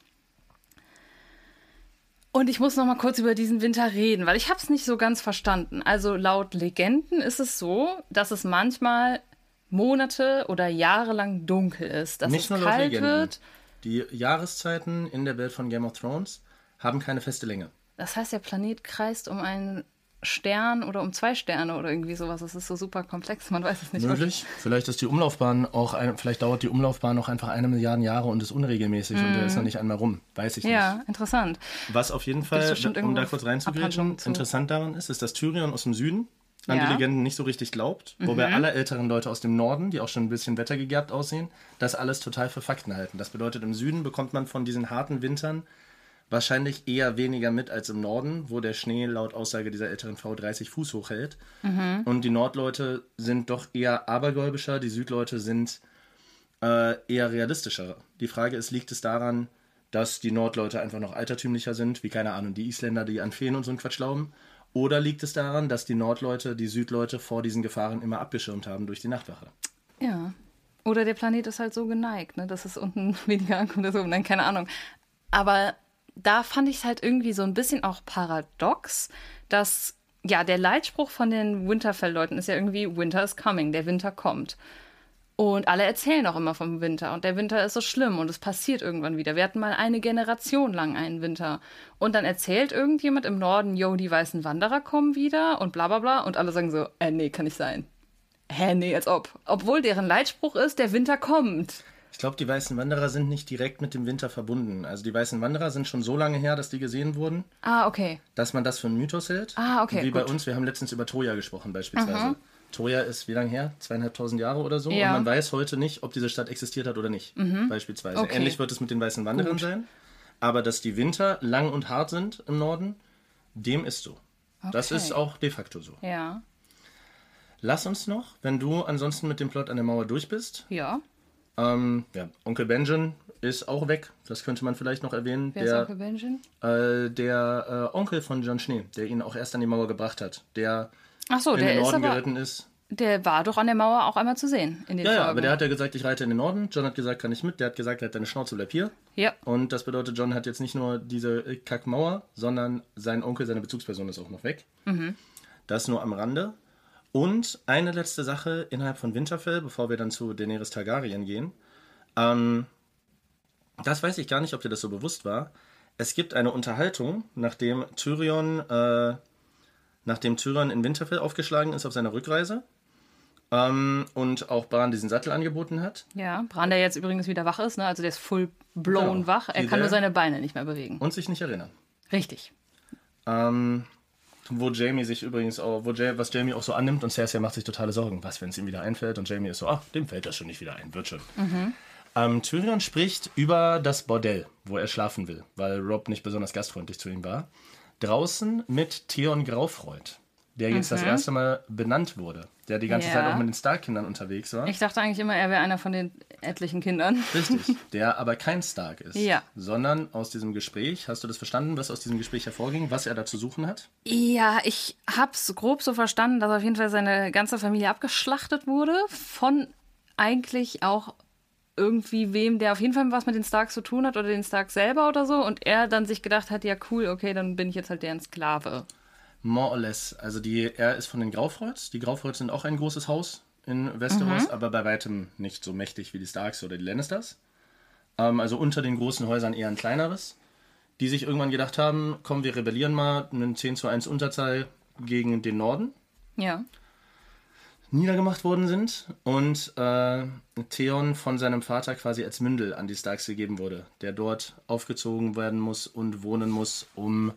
[SPEAKER 1] Und ich muss noch mal kurz über diesen Winter reden, weil ich habe es nicht so ganz verstanden. Also laut Legenden ist es so, dass es manchmal Monate oder Jahre lang dunkel ist, dass
[SPEAKER 2] Nicht
[SPEAKER 1] es
[SPEAKER 2] nur laut
[SPEAKER 1] kalt
[SPEAKER 2] Legenden.
[SPEAKER 1] wird.
[SPEAKER 2] Die Jahreszeiten in der Welt von Game of Thrones haben keine feste Länge.
[SPEAKER 1] Das heißt, der Planet kreist um einen Stern oder um zwei Sterne oder irgendwie sowas. Das ist so super komplex, man weiß es nicht.
[SPEAKER 2] Möglich. Vielleicht ist die Umlaufbahn auch, ein, vielleicht dauert die Umlaufbahn noch einfach eine Milliarde Jahre und ist unregelmäßig und der ist noch nicht einmal rum. Weiß ich nicht.
[SPEAKER 1] Ja, interessant.
[SPEAKER 2] Was auf jeden Fall, um da kurz reinzugrätschen, interessant daran ist, ist, dass Tyrion aus dem Süden an
[SPEAKER 1] Ja. Mhm.
[SPEAKER 2] die Legenden nicht so richtig glaubt, wobei alle älteren Leute aus dem Norden, die auch schon ein bisschen wettergegerbt aussehen, das alles total für Fakten halten. Das bedeutet, im Süden bekommt man von diesen harten Wintern wahrscheinlich eher weniger mit als im Norden, wo der Schnee laut Aussage dieser älteren Frau 30 Fuß hoch hält.
[SPEAKER 1] Mhm.
[SPEAKER 2] Und die Nordleute sind doch eher abergläubischer, die Südleute sind äh, eher realistischer. Die Frage ist, liegt es daran, dass die Nordleute einfach noch altertümlicher sind, wie keine Ahnung, die Isländer, die an Feen und so einen Quatsch glauben? Oder liegt es daran, dass die Nordleute die Südleute vor diesen Gefahren immer abgeschirmt haben durch die Nachtwache?
[SPEAKER 1] Ja. Oder der Planet ist halt so geneigt, ne, dass es unten [laughs] weniger ankommt als oben. Nein, keine Ahnung. Aber da fand ich es halt irgendwie so ein bisschen auch paradox, dass ja, der Leitspruch von den Winterfell-Leuten ist ja irgendwie Winter is coming, der Winter kommt. Und alle erzählen auch immer vom Winter. Und der Winter ist so schlimm und es passiert irgendwann wieder. Wir hatten mal eine Generation lang einen Winter. Und dann erzählt irgendjemand im Norden, yo, die weißen Wanderer kommen wieder und bla bla bla. Und alle sagen so, äh, nee, kann nicht sein. Hä, nee, als ob. Obwohl deren Leitspruch ist, der Winter kommt.
[SPEAKER 2] Ich glaube, die Weißen Wanderer sind nicht direkt mit dem Winter verbunden. Also die Weißen Wanderer sind schon so lange her, dass die gesehen wurden,
[SPEAKER 1] Ah, okay.
[SPEAKER 2] dass man das für einen Mythos hält.
[SPEAKER 1] Ah, okay,
[SPEAKER 2] Wie bei
[SPEAKER 1] gut.
[SPEAKER 2] uns, wir haben letztens über Troja gesprochen beispielsweise. Troja ist wie lange her? Zweieinhalbtausend Jahre oder so.
[SPEAKER 1] Ja. Mhm.
[SPEAKER 2] Und man weiß heute nicht, ob diese Stadt existiert hat oder nicht. Beispielsweise.
[SPEAKER 1] Okay.
[SPEAKER 2] Ähnlich wird es mit den Weißen Wanderern sein. Aber dass die Winter lang und hart sind im Norden, dem ist so. Das
[SPEAKER 1] Okay.
[SPEAKER 2] ist auch de facto so.
[SPEAKER 1] Ja.
[SPEAKER 2] Lass uns noch, wenn du ansonsten mit dem Plot an der Mauer durch bist.
[SPEAKER 1] Ja.
[SPEAKER 2] Ähm, ja, Onkel Benjen ist auch weg. Das könnte man vielleicht noch erwähnen.
[SPEAKER 1] Wer
[SPEAKER 2] der,
[SPEAKER 1] ist Onkel Benjamin?
[SPEAKER 2] äh, der äh, Onkel von John Schnee, der ihn auch erst an die Mauer gebracht hat, der
[SPEAKER 1] Ach so,
[SPEAKER 2] in
[SPEAKER 1] der
[SPEAKER 2] den
[SPEAKER 1] ist
[SPEAKER 2] Norden
[SPEAKER 1] aber,
[SPEAKER 2] geritten ist.
[SPEAKER 1] der war doch an der Mauer auch einmal zu sehen in den
[SPEAKER 2] Ja, ja, aber der hat ja gesagt, ich reite in den Norden. John hat gesagt, kann ich mit. Der hat gesagt, halt deine Schnauze, bleib hier.
[SPEAKER 1] ja.
[SPEAKER 2] Und das bedeutet, John hat jetzt nicht nur diese äh, Kackmauer, sondern sein Onkel, seine Bezugsperson ist auch noch weg. Das nur am Rande. Und eine letzte Sache innerhalb von Winterfell, bevor wir dann zu Daenerys Targaryen gehen. Ähm, das weiß ich gar nicht, ob dir das so bewusst war. Es gibt eine Unterhaltung, nachdem Tyrion, äh, nachdem Tyrion in Winterfell aufgeschlagen ist auf seiner Rückreise ähm, und auch Bran diesen Sattel angeboten hat.
[SPEAKER 1] Ja, Bran, der jetzt übrigens wieder wach ist, ne? also der ist full blown
[SPEAKER 2] Genau.
[SPEAKER 1] wach. Er kann nur seine Beine nicht mehr bewegen.
[SPEAKER 2] Und sich nicht erinnern.
[SPEAKER 1] Richtig.
[SPEAKER 2] Ähm, wo Jamie sich übrigens auch, wo Ja- was Jamie auch so annimmt und Cersei macht sich totale Sorgen. Was, wenn es ihm wieder einfällt? Und Jamie ist so, ach, dem fällt das schon nicht wieder ein, wird schon. Ähm, Tyrion spricht über das Bordell, wo er schlafen will, weil Rob nicht besonders gastfreundlich zu ihm war. Draußen mit Theon Graufreud, der jetzt das erste Mal benannt wurde, der die ganze
[SPEAKER 1] Ja.
[SPEAKER 2] Zeit auch mit den Stark-Kindern unterwegs war.
[SPEAKER 1] Ich dachte eigentlich immer, er wäre einer von den etlichen Kindern.
[SPEAKER 2] Richtig, [laughs] der aber kein Stark ist,
[SPEAKER 1] Ja.
[SPEAKER 2] sondern aus diesem Gespräch, hast du das verstanden, was aus diesem Gespräch hervorging, was er da zu suchen hat?
[SPEAKER 1] Ja, ich hab's grob so verstanden, dass auf jeden Fall seine ganze Familie abgeschlachtet wurde. Von eigentlich auch irgendwie wem, der auf jeden Fall was mit den Starks zu tun hat oder den Starks selber oder so. Und er dann sich gedacht hat, ja cool, okay, dann bin ich jetzt halt deren Sklave.
[SPEAKER 2] More or less. Also die, er ist von den Graufreuds. Die Graufreuds sind auch ein großes Haus in Westeros, aber bei weitem nicht so mächtig wie die Starks oder die Lannisters. Ähm, also unter den großen Häusern eher ein kleineres. Die sich irgendwann gedacht haben, komm, wir rebellieren mal, einen 10 zu 1 Unterzahl gegen den Norden.
[SPEAKER 1] Ja.
[SPEAKER 2] niedergemacht worden sind und äh, Theon von seinem Vater quasi als Mündel an die Starks gegeben wurde, der dort aufgezogen werden muss und wohnen muss, um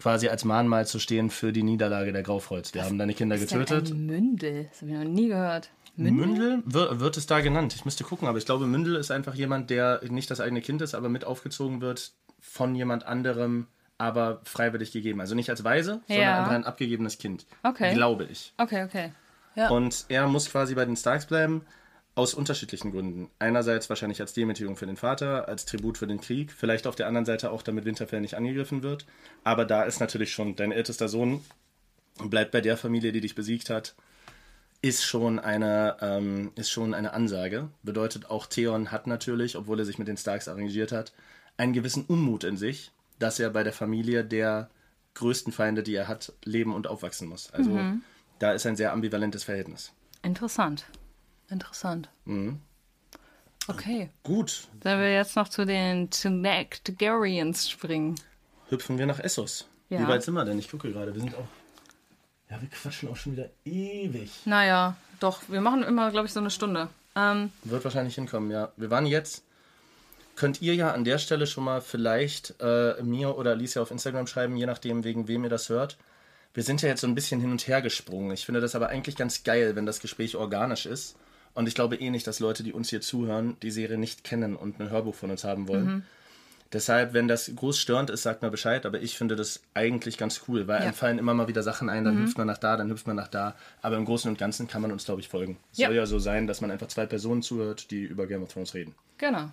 [SPEAKER 2] quasi als Mahnmal zu stehen für die Niederlage der Graufreuds. Wir haben deine Kinder
[SPEAKER 1] Ist denn
[SPEAKER 2] getötet.
[SPEAKER 1] Ein Mündel. Das habe ich noch nie gehört. Mündel?
[SPEAKER 2] Mündel wird, wird es da genannt. Ich müsste gucken, aber ich glaube, Mündel ist einfach jemand, der nicht das eigene Kind ist, aber mit aufgezogen wird von jemand anderem, aber freiwillig gegeben. Also nicht als Weise, sondern
[SPEAKER 1] Ja.
[SPEAKER 2] einfach ein abgegebenes Kind.
[SPEAKER 1] Okay.
[SPEAKER 2] Glaube ich.
[SPEAKER 1] Okay, okay. Ja.
[SPEAKER 2] Und er muss quasi bei den Starks bleiben, aus unterschiedlichen Gründen. Einerseits wahrscheinlich als Demütigung für den Vater, als Tribut für den Krieg, vielleicht auf der anderen Seite auch, damit Winterfell nicht angegriffen wird. Aber da ist natürlich schon dein ältester Sohn, bleibt bei der Familie, die dich besiegt hat, ist schon eine, ähm, ist schon eine Ansage. Bedeutet auch, Theon hat natürlich, obwohl er sich mit den Starks arrangiert hat, einen gewissen Unmut in sich, dass er bei der Familie der größten Feinde, die er hat, leben und aufwachsen muss. Also da ist ein sehr ambivalentes Verhältnis.
[SPEAKER 1] Interessant. Interessant.
[SPEAKER 2] Mhm.
[SPEAKER 1] Okay.
[SPEAKER 2] Gut,
[SPEAKER 1] Sollen wir jetzt noch zu den Targaryens springen?
[SPEAKER 2] hüpfen wir nach Essos.
[SPEAKER 1] Ja.
[SPEAKER 2] Wie weit sind wir denn? Ich gucke gerade. Wir sind auch. Ja, wir quatschen auch schon wieder ewig.
[SPEAKER 1] Naja, doch, wir machen immer, glaube ich, so eine Stunde. Ähm,
[SPEAKER 2] Wird wahrscheinlich hinkommen, ja. Wir waren jetzt. Könnt ihr ja an der Stelle schon mal vielleicht äh, mir oder Alicia auf Instagram schreiben, je nachdem, wegen wem ihr das hört. Wir sind ja jetzt so ein bisschen hin und her gesprungen. Ich finde das aber eigentlich ganz geil, wenn das Gespräch organisch ist. Und ich glaube eh nicht, dass Leute, die uns hier zuhören, die Serie nicht kennen und ein Hörbuch von uns haben wollen. Deshalb, wenn das groß störend ist, sagt mal Bescheid. Aber ich finde das eigentlich ganz cool, weil
[SPEAKER 1] Ja.
[SPEAKER 2] einem fallen immer mal wieder Sachen ein. Dann hüpft man nach da, dann hüpft man nach da. Aber im Großen und Ganzen kann man uns, glaube ich, folgen. Es
[SPEAKER 1] Ja.
[SPEAKER 2] soll ja so sein, dass man einfach zwei Personen zuhört, die über Game of Thrones reden.
[SPEAKER 1] genau.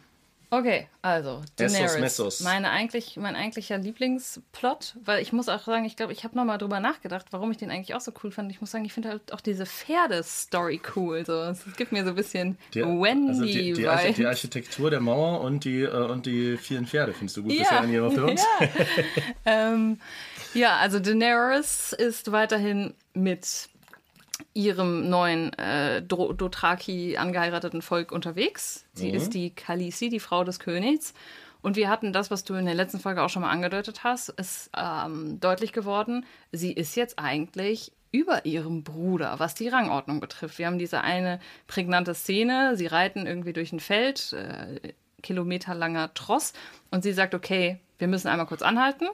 [SPEAKER 1] Okay, also
[SPEAKER 2] Essos
[SPEAKER 1] Daenerys.
[SPEAKER 2] Messos.
[SPEAKER 1] Meine eigentlich, mein eigentlicher Lieblingsplot, weil ich muss auch sagen, ich glaube, ich habe nochmal drüber nachgedacht, warum ich den eigentlich auch so cool fand. Ich muss sagen, ich finde halt auch diese Pferdestory cool. So. Es gibt mir so ein bisschen
[SPEAKER 2] Die, also
[SPEAKER 1] Wendy
[SPEAKER 2] die, die, Arch die. Architektur der Mauer und die, äh, und die vielen Pferde findest du gut
[SPEAKER 1] Ja,
[SPEAKER 2] bisher in of Thrones? [laughs]
[SPEAKER 1] ja. ähm, ja, also Daenerys ist weiterhin mit ihrem neuen äh, Dothraki angeheirateten Volk unterwegs. Sie ist die Khaleesi, die Frau des Königs. Und wir hatten das, was du in der letzten Folge auch schon mal angedeutet hast, ist ähm, deutlich geworden. Sie ist jetzt eigentlich über ihrem Bruder, was die Rangordnung betrifft. Wir haben diese eine prägnante Szene. Sie reiten irgendwie durch ein Feld, äh, kilometerlanger Tross. Und sie sagt, okay, wir müssen einmal kurz anhalten.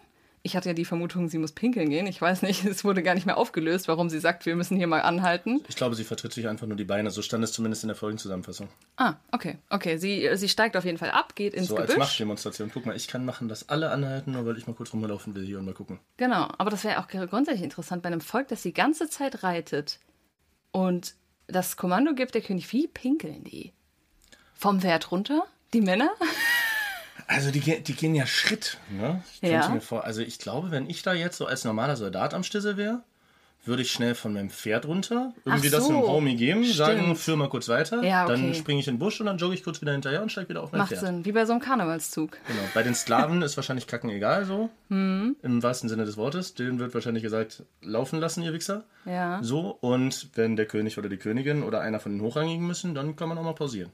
[SPEAKER 1] Ich hatte ja die Vermutung, sie muss pinkeln gehen. Ich weiß nicht, [laughs] es wurde gar nicht mehr aufgelöst, warum sie sagt, wir müssen hier mal anhalten.
[SPEAKER 2] Ich glaube, sie vertritt sich einfach nur die Beine. So stand es zumindest in der Folgenzusammenfassung.
[SPEAKER 1] Ah, okay, okay. Sie, sie steigt auf jeden Fall ab, geht ins
[SPEAKER 2] So als
[SPEAKER 1] Gebüsch.
[SPEAKER 2] Machtdemonstration. Guck mal, ich kann machen, dass alle anhalten, nur weil ich mal kurz rumlaufen will hier und mal gucken.
[SPEAKER 1] Genau, aber das wäre auch grundsätzlich interessant bei einem Volk, das die ganze Zeit reitet und das Kommando gibt der König. Wie pinkeln die? Vom Pferd runter? Die Männer? [laughs]
[SPEAKER 2] Also die, die gehen ja Schritt, ne? Ich
[SPEAKER 1] Ja.
[SPEAKER 2] mir vor, also ich glaube, wenn ich da jetzt so als normaler Soldat am Stissel wäre, würde ich schnell von meinem Pferd runter, irgendwie
[SPEAKER 1] Ach
[SPEAKER 2] das
[SPEAKER 1] so.
[SPEAKER 2] einem Homie geben, sagen,
[SPEAKER 1] Stimmt.
[SPEAKER 2] führ mal kurz weiter,
[SPEAKER 1] Ja,
[SPEAKER 2] dann
[SPEAKER 1] okay.
[SPEAKER 2] springe ich in den Busch und dann jogge ich kurz wieder hinterher und steige wieder auf mein
[SPEAKER 1] Macht
[SPEAKER 2] Pferd.
[SPEAKER 1] Sinn, wie bei so einem Karnevalszug.
[SPEAKER 2] Genau. Bei den Sklaven ist wahrscheinlich Kacken egal so,
[SPEAKER 1] Mhm.
[SPEAKER 2] im wahrsten Sinne des Wortes. Denen wird wahrscheinlich gesagt, laufen lassen, ihr Wichser.
[SPEAKER 1] Ja.
[SPEAKER 2] So, und wenn der König oder die Königin oder einer von den Hochrangigen müssen, dann kann man auch mal pausieren.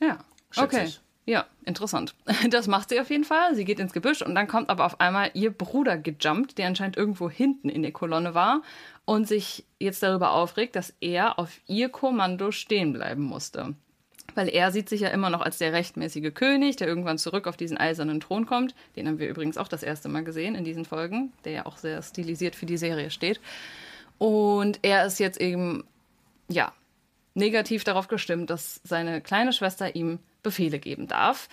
[SPEAKER 1] Ja,
[SPEAKER 2] Schätze
[SPEAKER 1] okay.
[SPEAKER 2] ich.
[SPEAKER 1] Ja, interessant. [laughs] Das macht sie auf jeden Fall. Sie geht ins Gebüsch und dann kommt aber auf einmal ihr Bruder gejumpt, der anscheinend irgendwo hinten in der Kolonne war und sich jetzt darüber aufregt, dass er auf ihr Kommando stehen bleiben musste. Weil er sieht sich ja immer noch als der rechtmäßige König, der irgendwann zurück auf diesen eisernen Thron kommt. Den haben wir übrigens auch das erste Mal gesehen in diesen Folgen, der ja auch sehr stilisiert für die Serie steht. Und er ist jetzt eben, ja, negativ darauf gestimmt, dass seine kleine Schwester ihm Befehle geben darf.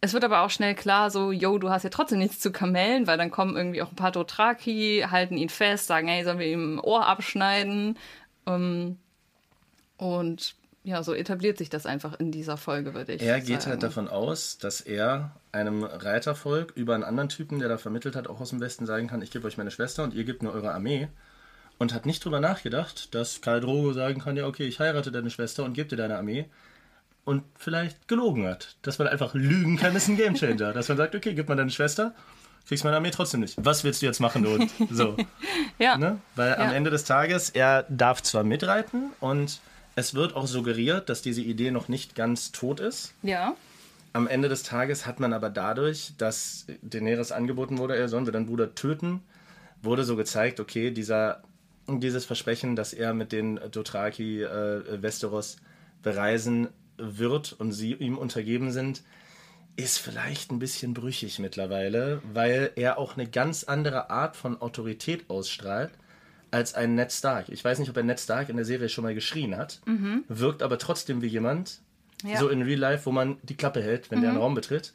[SPEAKER 1] Es wird aber auch schnell klar, so, yo, du hast ja trotzdem nichts zu kamellen, weil dann kommen irgendwie auch ein paar Dothraki, halten ihn fest, sagen, hey, sollen wir ihm ein Ohr abschneiden? Ähm, und ja, so etabliert sich das einfach in dieser Folge, würde ich
[SPEAKER 2] Er geht
[SPEAKER 1] sagen.
[SPEAKER 2] halt davon aus, dass er einem Reitervolk über einen anderen Typen, der da vermittelt hat, auch aus dem Westen sagen kann, ich gebe euch meine Schwester und ihr gebt mir eure Armee. Und hat nicht drüber nachgedacht, dass Karl Drogo sagen kann, ja okay, ich heirate deine Schwester und gebe dir deine Armee. Und vielleicht gelogen hat. Dass man einfach lügen kann, ist ein Gamechanger. dass man sagt, okay, gib mal deine Schwester, kriegst meine Armee trotzdem nicht. Was willst du jetzt machen? Und so. [laughs]
[SPEAKER 1] Ja,
[SPEAKER 2] Ne? Weil am
[SPEAKER 1] Ja.
[SPEAKER 2] Ende des Tages, er darf zwar mitreiten und es wird auch suggeriert, dass diese Idee noch nicht ganz tot ist.
[SPEAKER 1] ja,
[SPEAKER 2] Am Ende des Tages hat man aber dadurch, dass Daenerys angeboten wurde, er sollen wir deinen Bruder töten, wurde so gezeigt, okay, dieser, dieses Versprechen, dass er mit den Dothraki äh, Westeros bereisen wird und sie ihm untergeben sind, ist vielleicht ein bisschen brüchig mittlerweile, weil er auch eine ganz andere Art von Autorität ausstrahlt als ein Ned Stark. Ich weiß nicht, ob er Ned Stark in der Serie schon mal geschrien hat, wirkt aber trotzdem wie jemand,
[SPEAKER 1] Ja.
[SPEAKER 2] so in Real Life, wo man die Klappe hält, wenn der einen Raum betritt,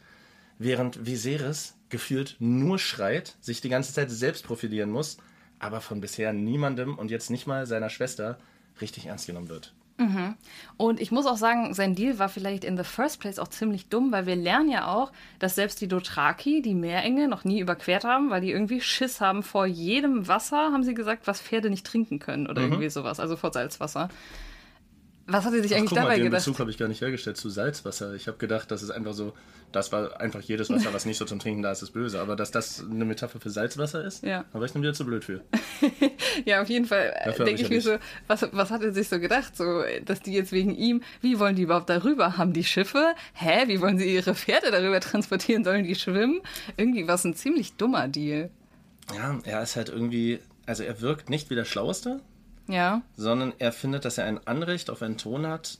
[SPEAKER 2] während Viserys gefühlt nur schreit, sich die ganze Zeit selbst profilieren muss, aber von bisher niemandem und jetzt nicht mal seiner Schwester richtig ernst genommen wird.
[SPEAKER 1] Und ich muss auch sagen, sein Deal war vielleicht in the first place auch ziemlich dumm, weil wir lernen ja auch, dass selbst die Dothraki die Meerenge noch nie überquert haben, weil die irgendwie Schiss haben vor jedem Wasser, haben sie gesagt, was Pferde nicht trinken können oder irgendwie sowas, also vor Salzwasser. Was hat sie sich.
[SPEAKER 2] Ach,
[SPEAKER 1] eigentlich
[SPEAKER 2] guck mal,
[SPEAKER 1] dabei
[SPEAKER 2] den
[SPEAKER 1] gedacht?
[SPEAKER 2] Bezug habe ich gar nicht hergestellt zu Salzwasser. Ich habe gedacht, das ist einfach so, das war einfach jedes Wasser, [laughs] was nicht so zum Trinken da ist, ist böse. Aber dass das eine Metapher für Salzwasser ist,
[SPEAKER 1] Ja.
[SPEAKER 2] da war ich dann wieder zu blöd für. [laughs]
[SPEAKER 1] Ja, auf jeden Fall
[SPEAKER 2] hab
[SPEAKER 1] denke
[SPEAKER 2] ich
[SPEAKER 1] mir so, was, was hat er sich so gedacht, so, dass die jetzt wegen ihm, wie wollen die überhaupt darüber? Haben die Schiffe? Hä, wie wollen sie ihre Pferde darüber transportieren? Sollen die schwimmen? Irgendwie war es ein ziemlich dummer Deal.
[SPEAKER 2] Ja, er ist halt irgendwie, also er wirkt nicht wie der Schlaueste,
[SPEAKER 1] Ja,
[SPEAKER 2] sondern er findet, dass er ein Anrecht auf einen Thron hat,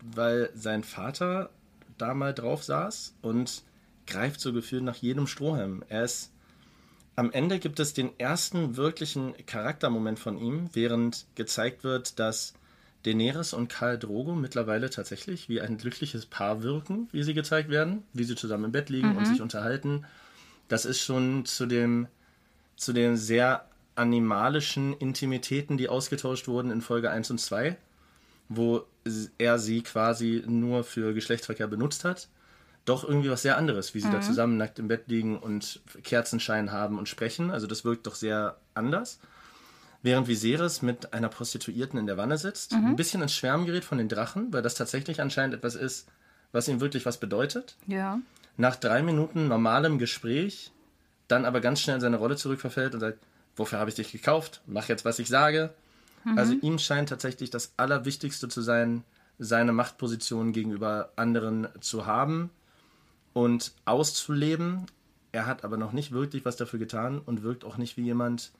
[SPEAKER 2] weil sein Vater da mal drauf saß und greift so gefühlt nach jedem Strohhalm. Er ist. Am Ende gibt es den ersten wirklichen Charaktermoment von ihm, während gezeigt wird, dass Daenerys und Khal Drogo mittlerweile tatsächlich wie ein glückliches Paar wirken, wie sie gezeigt werden, wie sie zusammen im Bett liegen und sich unterhalten. Das ist schon zu dem, zu den sehr animalischen Intimitäten, die ausgetauscht wurden in Folge 1 und 2, wo er sie quasi nur für Geschlechtsverkehr benutzt hat, doch irgendwie was sehr anderes, wie sie da zusammen nackt im Bett liegen und Kerzenschein haben und sprechen. Also das wirkt doch sehr anders. Während Viserys mit einer Prostituierten in der Wanne sitzt, ein bisschen ins Schwärmen gerät von den Drachen, weil das tatsächlich anscheinend etwas ist, was ihm wirklich was bedeutet.
[SPEAKER 1] Ja.
[SPEAKER 2] Nach drei Minuten normalem Gespräch dann aber ganz schnell in seine Rolle zurückverfällt und sagt, wofür habe ich dich gekauft? Mach jetzt, was ich sage. Also ihm scheint tatsächlich das Allerwichtigste zu sein, seine Machtposition gegenüber anderen zu haben und auszuleben. Er hat aber noch nicht wirklich was dafür getan und wirkt auch nicht wie jemand,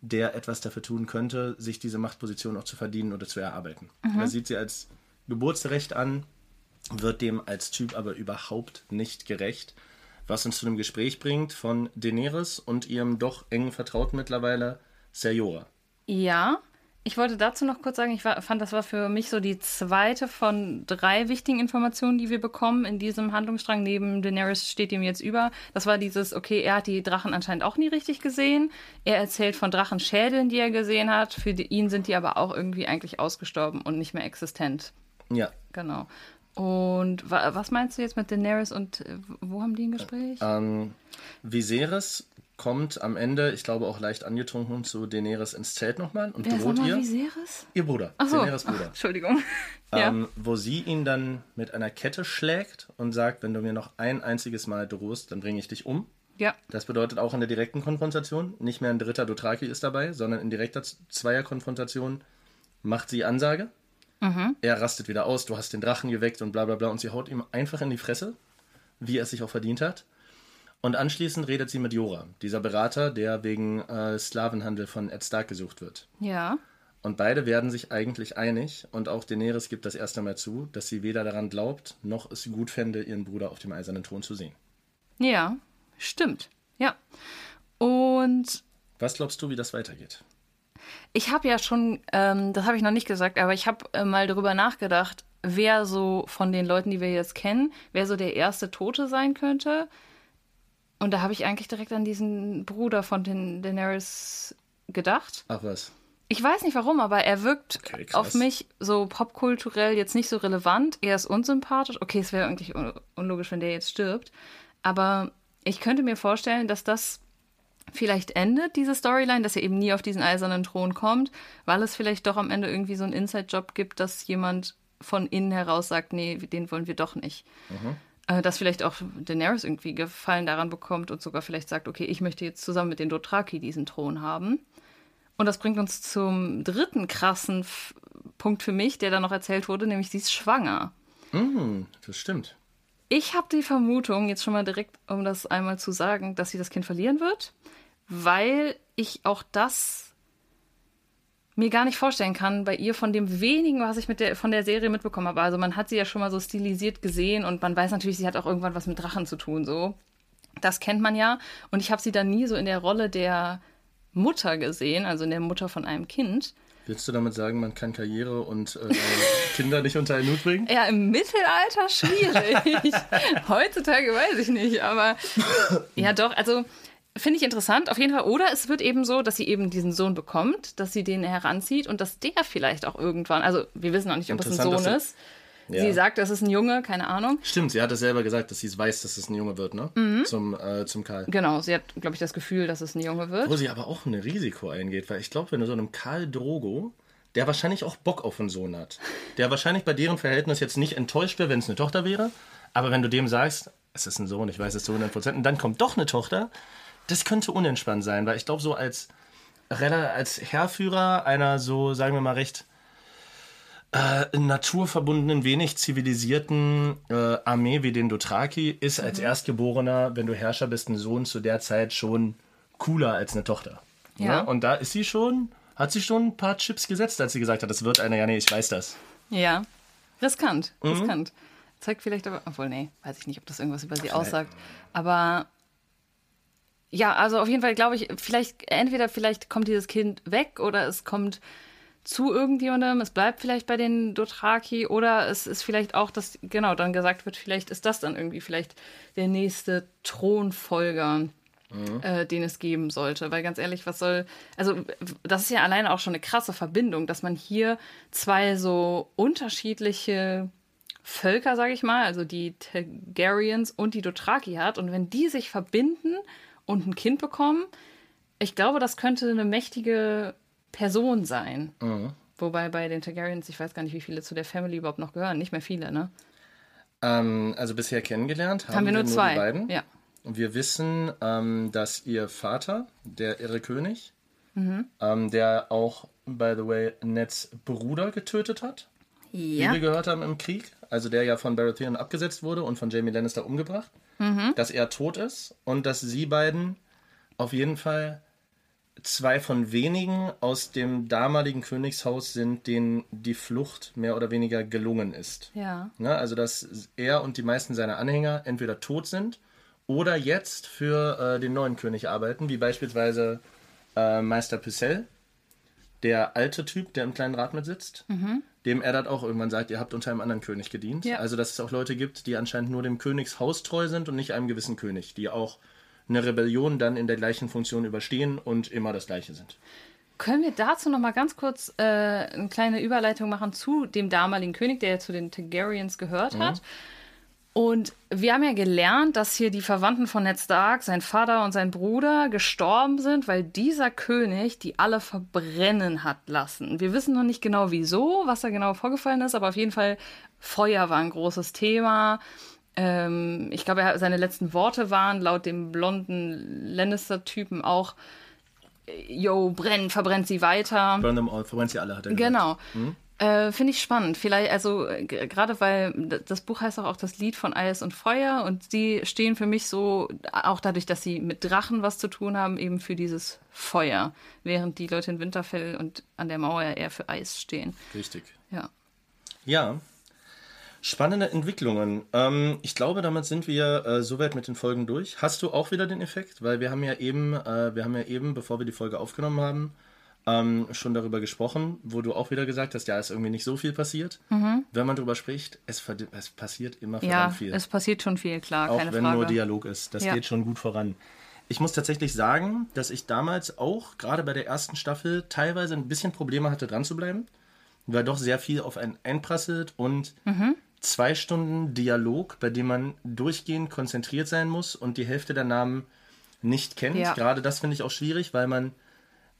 [SPEAKER 2] der etwas dafür tun könnte, sich diese Machtposition auch zu verdienen oder zu erarbeiten. Er sieht sie als Geburtsrecht an, wird dem als Typ aber überhaupt nicht gerecht, was uns zu einem Gespräch bringt von Daenerys und ihrem doch engen Vertrauten mittlerweile, Seriora.
[SPEAKER 1] Ja, ich wollte dazu noch kurz sagen, ich war, fand, das war für mich so die zweite von drei wichtigen Informationen, die wir bekommen in diesem Handlungsstrang. Neben Daenerys steht ihm jetzt über. Das war dieses, okay, er hat die Drachen anscheinend auch nie richtig gesehen. Er erzählt von Drachenschädeln, die er gesehen hat. Für ihn sind die aber auch irgendwie eigentlich ausgestorben und nicht mehr existent.
[SPEAKER 2] Ja,
[SPEAKER 1] Genau. Und wa was meinst du jetzt mit Daenerys und äh, wo haben die ein Gespräch?
[SPEAKER 2] Ähm, Viserys kommt am Ende, ich glaube auch leicht angetrunken, zu Daenerys ins Zelt nochmal und
[SPEAKER 1] Wer
[SPEAKER 2] droht ihr.
[SPEAKER 1] Viserys?
[SPEAKER 2] Ihr Bruder,
[SPEAKER 1] Ach so.
[SPEAKER 2] Daenerys
[SPEAKER 1] Ach,
[SPEAKER 2] Bruder.
[SPEAKER 1] Entschuldigung. ja.
[SPEAKER 2] Ähm, wo sie ihn dann mit einer Kette schlägt und sagt, wenn du mir noch ein einziges Mal drohst, dann bringe ich dich um.
[SPEAKER 1] ja.
[SPEAKER 2] Das bedeutet auch in der direkten Konfrontation, nicht mehr ein dritter Dothraki ist dabei, sondern in direkter Zweierkonfrontation macht sie Ansage. Er rastet wieder aus, du hast den Drachen geweckt und bla bla bla und sie haut ihm einfach in die Fresse, wie er es sich auch verdient hat. Und anschließend redet sie mit Jora, dieser Berater, der wegen äh, Sklavenhandel von Ed Stark gesucht wird.
[SPEAKER 1] Ja.
[SPEAKER 2] Und beide werden sich eigentlich einig und auch Daenerys gibt das erste Mal zu, dass sie weder daran glaubt, noch es gut fände, ihren Bruder auf dem eisernen Thron zu sehen.
[SPEAKER 1] Ja. Stimmt. Ja. Und
[SPEAKER 2] Was glaubst du, wie das weitergeht?
[SPEAKER 1] Ich habe ja schon, ähm, das habe ich noch nicht gesagt, aber ich habe äh, mal darüber nachgedacht, wer so von den Leuten, die wir jetzt kennen, wer so der erste Tote sein könnte. Und da habe ich eigentlich direkt an diesen Bruder von den Daenerys gedacht.
[SPEAKER 2] Ach was.
[SPEAKER 1] Ich weiß nicht warum, aber er wirkt
[SPEAKER 2] Okay,
[SPEAKER 1] auf mich so popkulturell jetzt nicht so relevant. Er ist unsympathisch. Okay, es wäre eigentlich un unlogisch, wenn der jetzt stirbt. Aber ich könnte mir vorstellen, dass das vielleicht endet, diese Storyline, dass er eben nie auf diesen eisernen Thron kommt, weil es vielleicht doch am Ende irgendwie so einen Inside-Job gibt, dass jemand von innen heraus sagt, nee, den wollen wir doch nicht. Äh, dass vielleicht auch Daenerys irgendwie Gefallen daran bekommt und sogar vielleicht sagt, okay, ich möchte jetzt zusammen mit den Dothraki diesen Thron haben. Und das bringt uns zum dritten krassen F Punkt für mich, der da noch erzählt wurde, nämlich sie ist schwanger.
[SPEAKER 2] Hm, das stimmt.
[SPEAKER 1] Ich habe die Vermutung, jetzt schon mal direkt, um das einmal zu sagen, dass sie das Kind verlieren wird, weil ich auch das mir gar nicht vorstellen kann bei ihr von dem wenigen, was ich mit der, von der Serie mitbekommen habe. Also man hat sie ja schon mal so stilisiert gesehen und man weiß natürlich, sie hat auch irgendwann was mit Drachen zu tun, so. Das kennt man ja. Und ich habe sie dann nie so in der Rolle der Mutter gesehen, also in der Mutter von einem Kind.
[SPEAKER 2] Willst du damit sagen, man kann Karriere und äh, [laughs] Kinder nicht unter einen Hut bringen?
[SPEAKER 1] Ja, im Mittelalter schwierig. [laughs] Heutzutage weiß ich nicht, aber ja doch, also finde ich interessant auf jeden Fall. Oder es wird eben so, dass sie eben diesen Sohn bekommt, dass sie den heranzieht und dass der vielleicht auch irgendwann, also wir wissen noch nicht, ob es ein Sohn ist.
[SPEAKER 2] Ja.
[SPEAKER 1] Sie sagt, es ist ein Junge, keine Ahnung.
[SPEAKER 2] Stimmt, sie hat es selber gesagt, dass sie es weiß, dass es ein Junge wird, ne? Zum, äh, zum Karl.
[SPEAKER 1] Genau, sie hat, glaube ich, das Gefühl, dass es ein Junge wird.
[SPEAKER 2] Wo sie aber auch ein Risiko eingeht, weil ich glaube, wenn du so einem Karl Drogo, der wahrscheinlich auch Bock auf einen Sohn hat, der wahrscheinlich bei deren Verhältnis jetzt nicht enttäuscht wäre, wenn es eine Tochter wäre, aber wenn du dem sagst, es ist ein Sohn, ich weiß es zu 100 Prozent, und dann kommt doch eine Tochter, das könnte unentspannt sein, weil ich glaube, so als, als Herrführer einer so, sagen wir mal, recht äh, naturverbundenen, wenig zivilisierten äh, Armee wie den Dothraki ist als Erstgeborener, wenn du Herrscher bist, ein Sohn zu der Zeit schon cooler als eine Tochter.
[SPEAKER 1] Ja.
[SPEAKER 2] Und da ist sie schon, hat sie schon ein paar Chips gesetzt, als sie gesagt hat, das wird einer, ja nee, ich weiß das.
[SPEAKER 1] Ja. Riskant, riskant. Zeigt vielleicht aber, obwohl, nee, weiß ich nicht, ob das irgendwas über sie aussagt. Aber ja, also auf jeden Fall glaube ich, vielleicht, entweder vielleicht kommt dieses Kind weg oder es kommt zu irgendjemandem, es bleibt vielleicht bei den Dothraki oder es ist vielleicht auch, dass, genau, dann gesagt wird, vielleicht ist das dann irgendwie vielleicht der nächste Thronfolger, äh, den es geben sollte. Weil ganz ehrlich, was soll, also das ist ja alleine auch schon eine krasse Verbindung, dass man hier zwei so unterschiedliche Völker, sage ich mal, also die Targaryens und die Dothraki hat. Und wenn die sich verbinden und ein Kind bekommen, ich glaube, das könnte eine mächtige Person sein.
[SPEAKER 2] Mhm.
[SPEAKER 1] Wobei bei den Targaryens, ich weiß gar nicht, wie viele zu der Family überhaupt noch gehören. Nicht mehr viele, ne?
[SPEAKER 2] Ähm, also bisher kennengelernt haben,
[SPEAKER 1] Haben wir nur zwei.
[SPEAKER 2] die beiden.
[SPEAKER 1] Ja.
[SPEAKER 2] Und wir wissen, ähm, dass ihr Vater, der irre König,
[SPEAKER 1] Mhm.
[SPEAKER 2] ähm, der auch, by the way, Neds Bruder getötet hat, wie wir gehört haben im Krieg, also der ja von Baratheon abgesetzt wurde und von Jamie Lannister umgebracht,
[SPEAKER 1] Mhm.
[SPEAKER 2] dass er tot ist und dass sie beiden auf jeden Fall zwei von wenigen aus dem damaligen Königshaus sind, denen die Flucht mehr oder weniger gelungen ist.
[SPEAKER 1] Ja.
[SPEAKER 2] Ne? Also, dass er und die meisten seiner Anhänger entweder tot sind oder jetzt für äh, den neuen König arbeiten, wie beispielsweise äh, Meister Picel, der alte Typ, der im kleinen Rat mit sitzt, dem Eddard auch irgendwann sagt, ihr habt unter einem anderen König gedient.
[SPEAKER 1] Ja.
[SPEAKER 2] Also, dass es auch Leute gibt, die anscheinend nur dem Königshaus treu sind und nicht einem gewissen König, die auch eine Rebellion dann in der gleichen Funktion überstehen und immer das Gleiche sind.
[SPEAKER 1] Können wir dazu noch mal ganz kurz äh, eine kleine Überleitung machen zu dem damaligen König, der ja zu den Targaryens gehört hat? Und wir haben ja gelernt, dass hier die Verwandten von Ned Stark, sein Vater und sein Bruder, gestorben sind, weil dieser König die alle verbrennen hat lassen. Wir wissen noch nicht genau wieso, was da genau vorgefallen ist, aber auf jeden Fall Feuer war ein großes Thema. Ähm, ich glaube, er, seine letzten Worte waren laut dem blonden Lannister-Typen auch, yo, brenn, verbrennt sie weiter.
[SPEAKER 2] Burn them all, verbrennt sie alle, hat er gesagt.
[SPEAKER 1] Genau. Äh, Finde ich spannend. Vielleicht, also gerade weil das Buch heißt auch, auch das Lied von Eis und Feuer und die stehen für mich so, auch dadurch, dass sie mit Drachen was zu tun haben, eben für dieses Feuer. Während die Leute in Winterfell und an der Mauer eher für Eis stehen.
[SPEAKER 2] Richtig.
[SPEAKER 1] Ja.
[SPEAKER 2] Ja. Spannende Entwicklungen. Ähm, ich glaube, damit sind wir äh, soweit mit den Folgen durch. Hast du auch wieder den Effekt? Weil wir haben ja eben, äh, wir haben ja eben, bevor wir die Folge aufgenommen haben, ähm, schon darüber gesprochen, wo du auch wieder gesagt hast, ja, ist irgendwie nicht so viel passiert. Wenn man darüber spricht, es, es passiert immer verdammt
[SPEAKER 1] Ja,
[SPEAKER 2] viel.
[SPEAKER 1] es passiert schon viel, klar,
[SPEAKER 2] auch wenn
[SPEAKER 1] Frage.
[SPEAKER 2] nur Dialog ist. Das
[SPEAKER 1] Ja.
[SPEAKER 2] geht schon gut voran. Ich muss tatsächlich sagen, dass ich damals auch, gerade bei der ersten Staffel, teilweise ein bisschen Probleme hatte, dran zu bleiben, weil doch sehr viel auf einen einprasselt und
[SPEAKER 1] Mhm.
[SPEAKER 2] Zwei Stunden Dialog, bei dem man durchgehend konzentriert sein muss und die Hälfte der Namen nicht kennt.
[SPEAKER 1] Ja.
[SPEAKER 2] Gerade das finde ich auch schwierig, weil man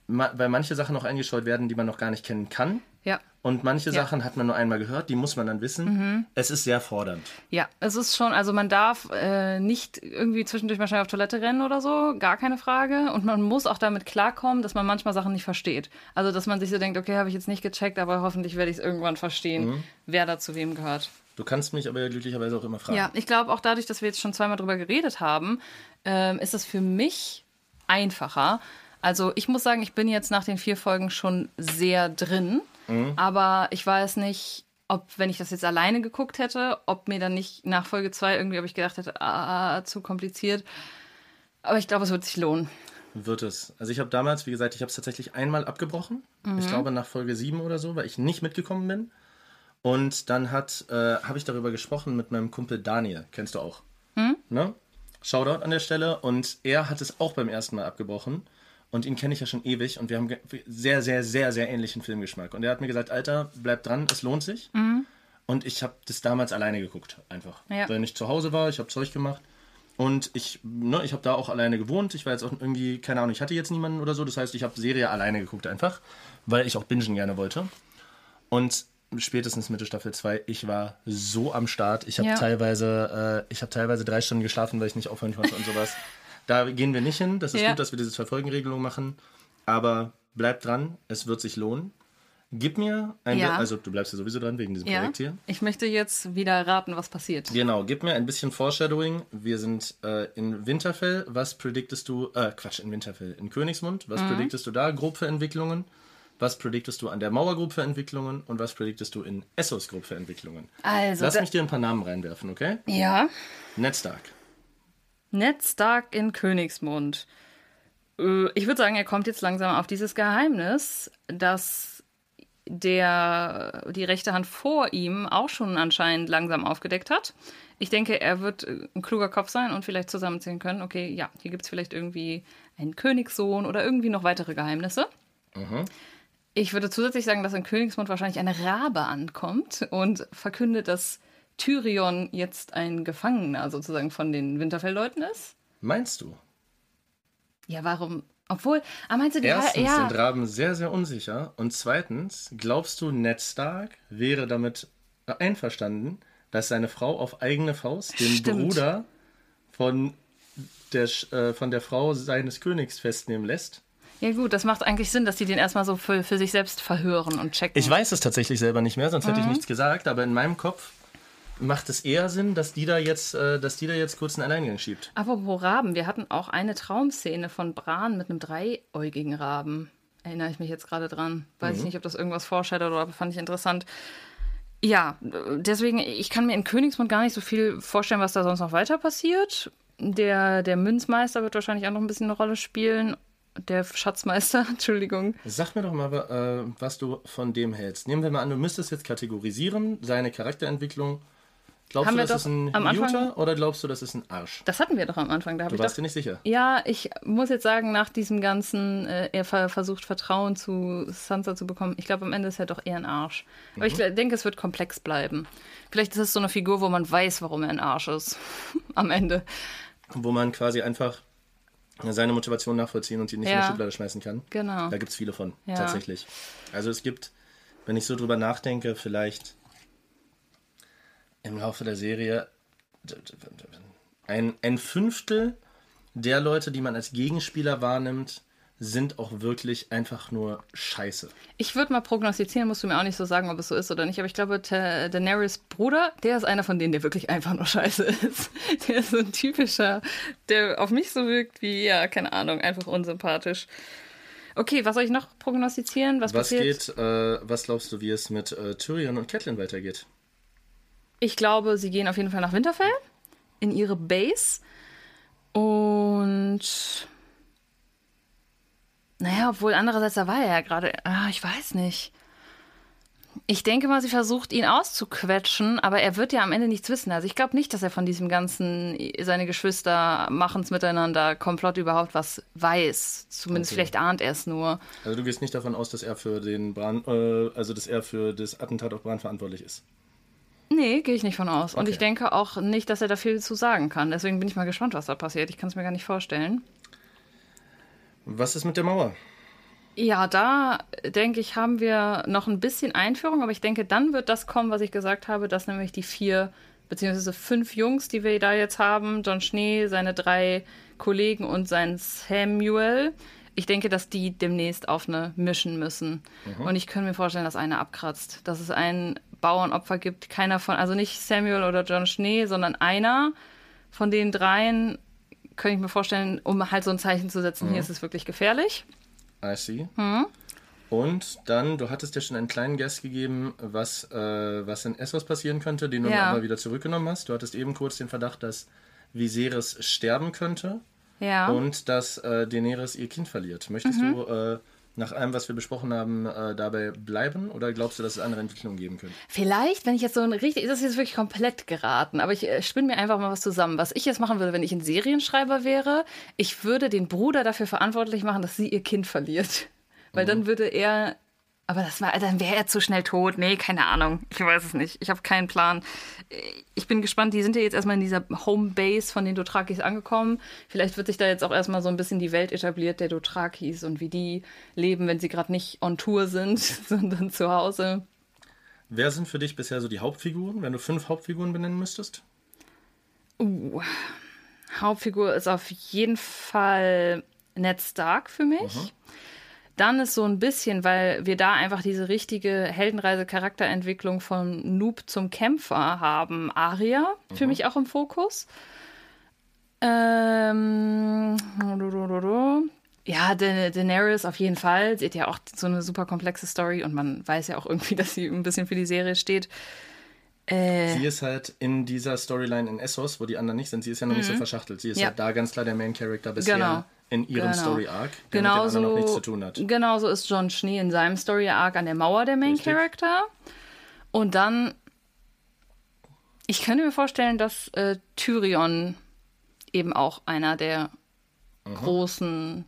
[SPEAKER 2] ma- weil manche Sachen noch eingeschaut werden, die man noch gar nicht kennen kann.
[SPEAKER 1] Ja.
[SPEAKER 2] Und manche
[SPEAKER 1] Ja. Mhm.
[SPEAKER 2] Sachen hat man nur einmal gehört, die muss man dann wissen. Es ist sehr fordernd.
[SPEAKER 1] Ja, es ist schon, also man darf äh, nicht irgendwie zwischendurch mal schnell auf Toilette rennen oder so, gar keine Frage. Und man muss auch damit klarkommen, dass man manchmal Sachen nicht versteht. Also, dass man sich so denkt, okay, habe ich jetzt nicht gecheckt, aber hoffentlich werde ich es irgendwann verstehen,
[SPEAKER 2] Mhm.
[SPEAKER 1] wer da zu wem gehört.
[SPEAKER 2] Du kannst mich aber ja glücklicherweise auch immer fragen.
[SPEAKER 1] Ja, ich glaube auch dadurch, dass wir jetzt schon zweimal drüber geredet haben, ähm, ist es für mich einfacher. Also ich muss sagen, ich bin jetzt nach den vier Folgen schon sehr drin, aber ich weiß nicht, ob, wenn ich das jetzt alleine geguckt hätte, ob mir dann nicht nach Folge zwei irgendwie, ob ich gedacht hätte, ah, zu kompliziert. Aber ich glaube, es wird sich lohnen.
[SPEAKER 2] Wird es. Also ich habe damals, wie gesagt, ich habe es tatsächlich einmal abgebrochen. Ich glaube nach Folge 7 oder so, weil ich nicht mitgekommen bin. Und dann hat, äh, habe ich darüber gesprochen mit meinem Kumpel Daniel. Kennst du auch. Ne? Shoutout an der Stelle. Und er hat es auch beim ersten Mal abgebrochen. Und ihn kenne ich ja schon ewig. Und wir haben sehr, sehr, sehr, sehr ähnlichen Filmgeschmack. Und er hat mir gesagt, Alter, bleib dran, es lohnt sich. Und ich habe das damals alleine geguckt, einfach.
[SPEAKER 1] Ja.
[SPEAKER 2] Weil ich zu Hause war, ich habe Zeug gemacht. Und ich, ne, ich habe da auch alleine gewohnt. Ich war jetzt auch irgendwie, keine Ahnung, ich hatte jetzt niemanden oder so. Das heißt, ich habe Serie alleine geguckt einfach, weil ich auch bingen gerne wollte. Und spätestens Mitte Staffel 2, ich war so am Start. Ich habe
[SPEAKER 1] Ja.
[SPEAKER 2] teilweise, äh, ich habe teilweise drei Stunden geschlafen, weil ich nicht aufhören konnte und sowas. [laughs] Da gehen wir nicht hin. Das ist
[SPEAKER 1] Ja.
[SPEAKER 2] gut, dass wir diese Zwei-Folgen-Regelung machen. Aber bleib dran, es wird sich lohnen. Gib mir ein,
[SPEAKER 1] Ja.
[SPEAKER 2] also du bleibst ja sowieso dran wegen diesem
[SPEAKER 1] Ja.
[SPEAKER 2] Projekt hier.
[SPEAKER 1] Ich möchte jetzt wieder raten, was passiert.
[SPEAKER 2] Genau, gib mir ein bisschen Foreshadowing. Wir sind äh, in Winterfell. Was prediktest du? Äh, Quatsch, in Winterfell. In Königsmund.
[SPEAKER 1] Mhm.
[SPEAKER 2] Was prediktest du da grob für Entwicklungen? Was prediktest du an der Mauer für Entwicklungen? Und was prediktest du in Essos grob für Entwicklungen?
[SPEAKER 1] Also,
[SPEAKER 2] Lass mich dir ein paar Namen reinwerfen, okay?
[SPEAKER 1] ja.
[SPEAKER 2] Ned Stark
[SPEAKER 1] in Königsmund. Äh, Ich würde sagen, er kommt jetzt langsam auf dieses Geheimnis, dass der die rechte Hand vor ihm auch schon anscheinend langsam aufgedeckt hat. Ich denke, er wird äh, ein kluger Kopf sein und vielleicht zusammenzählen können, okay, ja, hier gibt es vielleicht irgendwie einen Königssohn oder irgendwie noch weitere Geheimnisse. Ich würde zusätzlich sagen, dass in Königsmund wahrscheinlich eine Rabe ankommt und verkündet, dass Tyrion jetzt ein Gefangener sozusagen von den Winterfell-Leuten ist?
[SPEAKER 2] Meinst du?
[SPEAKER 1] Ja, warum? Obwohl, ah, meinst du, die
[SPEAKER 2] Erstens
[SPEAKER 1] ja,
[SPEAKER 2] sind Raben sehr, sehr unsicher. Und zweitens, glaubst du, Ned Stark wäre damit einverstanden, dass seine Frau auf eigene Faust den
[SPEAKER 1] Stimmt.
[SPEAKER 2] Bruder von der, äh, von der Frau seines Königs festnehmen lässt?
[SPEAKER 1] Ja gut, das macht eigentlich Sinn, dass die den erstmal so für, für sich selbst verhören und checken.
[SPEAKER 2] Ich weiß es tatsächlich selber nicht mehr, sonst hätte
[SPEAKER 1] Mhm.
[SPEAKER 2] ich nichts gesagt, aber in meinem Kopf macht es eher Sinn, dass die da jetzt, äh, dass die da jetzt kurz einen Alleingang schiebt.
[SPEAKER 1] Apropos Raben, wir hatten auch eine Traumszene von Bran mit einem dreiäugigen Raben. Erinnere ich mich jetzt gerade dran. Weiß ich nicht, ob das irgendwas foreshadowt oder aber fand ich interessant. Ja, deswegen, ich kann mir in Königsmund gar nicht so viel vorstellen, was da sonst noch weiter passiert. Der, der Münzmeister wird wahrscheinlich auch noch ein bisschen eine Rolle spielen. Der Schatzmeister, [laughs] Entschuldigung.
[SPEAKER 2] Sag mir doch mal, äh, was du von dem hältst. Nehmen wir mal an, du müsstest jetzt kategorisieren, seine Charakterentwicklung. Glaubst
[SPEAKER 1] Haben
[SPEAKER 2] du, das ist ein Jutta oder glaubst du, das ist ein Arsch?
[SPEAKER 1] Das hatten wir doch am Anfang. Da
[SPEAKER 2] Du
[SPEAKER 1] ich
[SPEAKER 2] warst
[SPEAKER 1] doch,
[SPEAKER 2] dir nicht sicher.
[SPEAKER 1] Ja, ich muss jetzt sagen, nach diesem ganzen, äh, er ver versucht Vertrauen zu Sansa zu bekommen, ich glaube, am Ende ist er doch eher ein Arsch. Aber ich denke, es wird komplex bleiben. Vielleicht ist es so eine Figur, wo man weiß, warum er ein Arsch ist. [laughs] am Ende.
[SPEAKER 2] Wo man quasi einfach seine Motivation nachvollziehen und die nicht in die
[SPEAKER 1] Ja.
[SPEAKER 2] Schublade schmeißen kann.
[SPEAKER 1] Genau.
[SPEAKER 2] Da gibt es viele von,
[SPEAKER 1] Ja.
[SPEAKER 2] tatsächlich. Also es gibt, wenn ich so drüber nachdenke, vielleicht im Laufe der Serie ein, ein Fünftel der Leute, die man als Gegenspieler wahrnimmt, sind auch wirklich einfach nur scheiße.
[SPEAKER 1] Ich würde mal prognostizieren, musst du mir auch nicht so sagen, ob es so ist oder nicht, aber ich glaube, Ta- Daenerys Bruder, der ist einer von denen, der wirklich einfach nur scheiße ist. [laughs] Der ist so ein typischer, der auf mich so wirkt wie, ja, keine Ahnung, einfach unsympathisch. Okay, was soll ich noch prognostizieren? Was,
[SPEAKER 2] Was
[SPEAKER 1] passiert?
[SPEAKER 2] geht, äh, was glaubst du, wie es mit äh, Tyrion und Catelyn weitergeht?
[SPEAKER 1] Ich glaube, sie gehen auf jeden Fall nach Winterfell in ihre Base. Und naja, obwohl andererseits, da war er ja gerade. Ah, ich weiß nicht. Ich denke mal, sie versucht ihn auszuquetschen, aber er wird ja am Ende nichts wissen. Also ich glaube nicht, dass er von diesem ganzen, seine Geschwister machen's miteinander, Komplott überhaupt was weiß. Zumindest
[SPEAKER 2] Okay.
[SPEAKER 1] vielleicht ahnt er es nur.
[SPEAKER 2] Also du gehst nicht davon aus, dass er für den Bran, äh, also dass er für das Attentat auf Bran verantwortlich ist.
[SPEAKER 1] Nee, gehe ich nicht von aus. Und
[SPEAKER 2] Okay.
[SPEAKER 1] ich denke auch nicht, dass er da viel zu sagen kann. Deswegen bin ich mal gespannt, was da passiert. Ich kann es mir gar nicht vorstellen.
[SPEAKER 2] Was ist mit der Mauer?
[SPEAKER 1] Ja, da denke ich, haben wir noch ein bisschen Einführung, aber ich denke, dann wird das kommen, was ich gesagt habe, dass nämlich die vier beziehungsweise fünf Jungs, die wir da jetzt haben, John Schnee, seine drei Kollegen und sein Samuel, ich denke, dass die demnächst auf eine mischen müssen. Und ich könnte mir vorstellen, dass einer abkratzt, dass es ein Bauernopfer gibt, keiner von, also nicht Samuel oder John Schnee, sondern einer von den dreien, könnte ich mir vorstellen, um halt so ein Zeichen zu setzen, hier ist es wirklich gefährlich.
[SPEAKER 2] I see.
[SPEAKER 1] Hm?
[SPEAKER 2] Und dann, du hattest ja schon einen kleinen Guess gegeben, was, äh, was in Essos passieren könnte, den du
[SPEAKER 1] Ja.
[SPEAKER 2] aber wieder zurückgenommen hast. Du hattest eben kurz den Verdacht, dass Viserys sterben könnte
[SPEAKER 1] Ja.
[SPEAKER 2] und dass äh, Daenerys ihr Kind verliert. Möchtest
[SPEAKER 1] Mhm.
[SPEAKER 2] du äh, nach allem, was wir besprochen haben, äh, dabei bleiben oder glaubst du, dass es andere Entwicklungen geben könnte?
[SPEAKER 1] Vielleicht, wenn ich jetzt so ein richtig, das ist jetzt wirklich komplett geraten, aber ich äh, spinne mir einfach mal was zusammen. Was ich jetzt machen würde, wenn ich ein Serienschreiber wäre, ich würde den Bruder dafür verantwortlich machen, dass sie ihr Kind verliert. Weil dann würde er, aber das war, dann wäre er zu schnell tot. Nee, keine Ahnung. Ich weiß es nicht. Ich habe keinen Plan. Ich bin gespannt. Die sind ja jetzt erstmal in dieser Homebase von den Dothrakis angekommen. Vielleicht wird sich da jetzt auch erstmal so ein bisschen die Welt etabliert der Dothrakis und wie die leben, wenn sie gerade nicht on Tour sind, [laughs] sondern zu Hause.
[SPEAKER 2] Wer sind für dich bisher so die Hauptfiguren, wenn du fünf Hauptfiguren benennen müsstest?
[SPEAKER 1] Uh, Hauptfigur ist auf jeden Fall Ned Stark für mich. Dann ist so ein bisschen, weil wir da einfach diese richtige Heldenreise-Charakterentwicklung von Noob zum Kämpfer haben, Arya für mich auch im Fokus. Ähm, ja, Da- Daenerys auf jeden Fall. Sie hat ja auch so eine super komplexe Story und man weiß ja auch irgendwie, [laughs] dass sie ein bisschen für die Serie steht. Äh,
[SPEAKER 2] Sie ist halt in dieser Storyline in Essos, wo die anderen nicht sind, sie ist ja noch nicht so verschachtelt. Sie ist
[SPEAKER 1] Mhm. Ja.
[SPEAKER 2] halt da ganz klar der Main Character bisher
[SPEAKER 1] Genau.
[SPEAKER 2] In ihrem
[SPEAKER 1] Genau.
[SPEAKER 2] Story Arc, der mit
[SPEAKER 1] Genauso,
[SPEAKER 2] anderen noch nichts zu tun hat.
[SPEAKER 1] genauso ist John Schnee in seinem Story Arc an der Mauer der Main
[SPEAKER 2] Richtig.
[SPEAKER 1] Character. Und dann, ich könnte mir vorstellen, dass äh, Tyrion eben auch einer der großen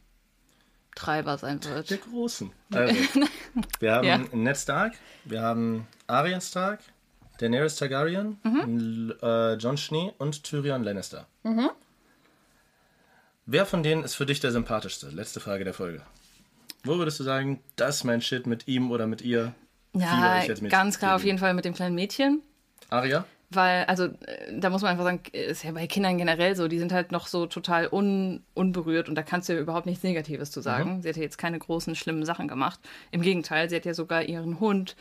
[SPEAKER 1] Treiber sein wird.
[SPEAKER 2] Der Großen. Also, [laughs] wir haben
[SPEAKER 1] Ja.
[SPEAKER 2] Ned Stark, wir haben Arya Stark, Daenerys Targaryen,
[SPEAKER 1] Mhm.
[SPEAKER 2] Äh, Jon Schnee und Tyrion Lannister. Wer von denen ist für dich der sympathischste? Letzte Frage der Folge. Wo würdest du sagen, das ist mein Shit mit ihm oder mit ihr?
[SPEAKER 1] Ja, ganz klar auf jeden Fall mit dem kleinen Mädchen.
[SPEAKER 2] Arya?
[SPEAKER 1] Weil, also, äh, da muss man einfach sagen, ist ja bei Kindern generell so, die sind halt noch so total un, unberührt und da kannst du ja überhaupt nichts Negatives zu sagen. Sie hat ja jetzt keine großen, schlimmen Sachen gemacht. Im Gegenteil, sie hat ja sogar ihren Hund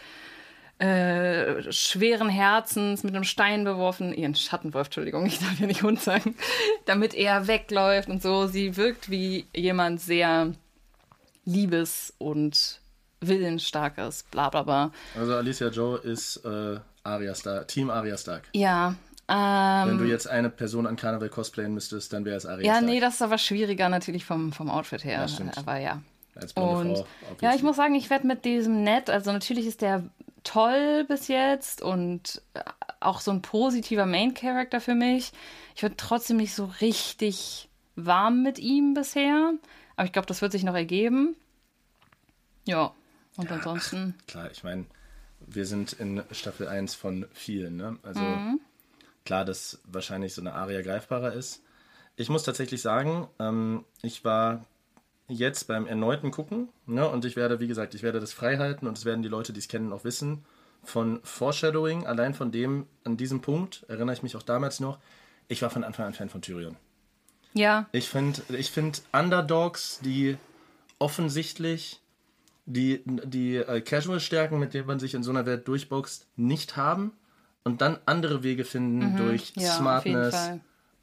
[SPEAKER 1] äh, schweren Herzens mit einem Stein beworfen, ihren Schattenwolf, Entschuldigung, ich darf ja nicht Hund sagen, damit er wegläuft und so. Sie wirkt wie jemand sehr liebes- und willensstarkes, bla bla bla.
[SPEAKER 2] Also Alicia Joe ist äh, Arya Stark, Team Arya Stark.
[SPEAKER 1] Ja, ähm,
[SPEAKER 2] Wenn du jetzt eine Person an Karneval cosplayen müsstest, dann wäre es Arya
[SPEAKER 1] Ja,
[SPEAKER 2] Stark.
[SPEAKER 1] nee, das ist aber schwieriger natürlich vom, vom Outfit her.
[SPEAKER 2] Ja,
[SPEAKER 1] aber ja.
[SPEAKER 2] Als blonde
[SPEAKER 1] Und
[SPEAKER 2] Frau.
[SPEAKER 1] ja, ich muss sagen, ich werde mit diesem Ned, also natürlich ist der toll bis jetzt und äh, auch so ein positiver Main-Character für mich. Ich werde trotzdem nicht so richtig warm mit ihm bisher, aber ich glaube, das wird sich noch ergeben. Ja, und ansonsten.
[SPEAKER 2] Klar, ich meine, wir sind in Staffel 1 von vielen, ne? Also
[SPEAKER 1] Mhm.
[SPEAKER 2] klar, dass wahrscheinlich so eine Aria greifbarer ist. Ich muss tatsächlich sagen, ähm, ich war jetzt beim erneuten Gucken, ne? Und ich werde, wie gesagt, ich werde das frei halten und es werden die Leute, die es kennen, auch wissen. Von Foreshadowing, allein von dem, an diesem Punkt, erinnere ich mich auch damals noch, ich war von Anfang an Fan von Tyrion.
[SPEAKER 1] Ja,
[SPEAKER 2] Ich finde ich find Underdogs, die offensichtlich die, die äh, Casual-Stärken, mit denen man sich in so einer Welt durchboxt, nicht haben und dann andere Wege finden durch
[SPEAKER 1] Mhm. ja, auf jeden
[SPEAKER 2] Smartness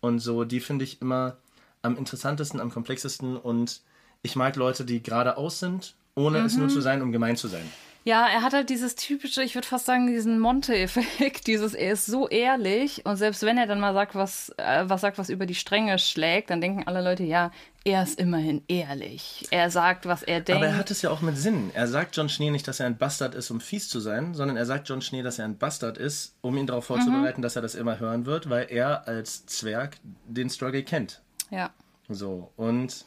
[SPEAKER 2] und so, die finde ich immer am interessantesten, am komplexesten und ich mag Leute, die geradeaus sind, ohne es
[SPEAKER 1] Mhm.
[SPEAKER 2] nur zu sein, um gemein zu sein.
[SPEAKER 1] Ja, er hat halt dieses typische, ich würde fast sagen, diesen Monte-Effekt, [laughs] dieses, er ist so ehrlich und selbst wenn er dann mal sagt, was, äh, was sagt, was über die Stränge schlägt, dann denken alle Leute, ja, er ist immerhin ehrlich. Er sagt, was er denkt.
[SPEAKER 2] Aber er hat es ja auch mit Sinn. Er sagt John Schnee nicht, dass er ein Bastard ist, um fies zu sein, sondern er sagt John Schnee, dass er ein Bastard ist, um ihn darauf vorzubereiten, dass er das immer hören wird, weil er als Zwerg den Struggle kennt.
[SPEAKER 1] ja.
[SPEAKER 2] So, und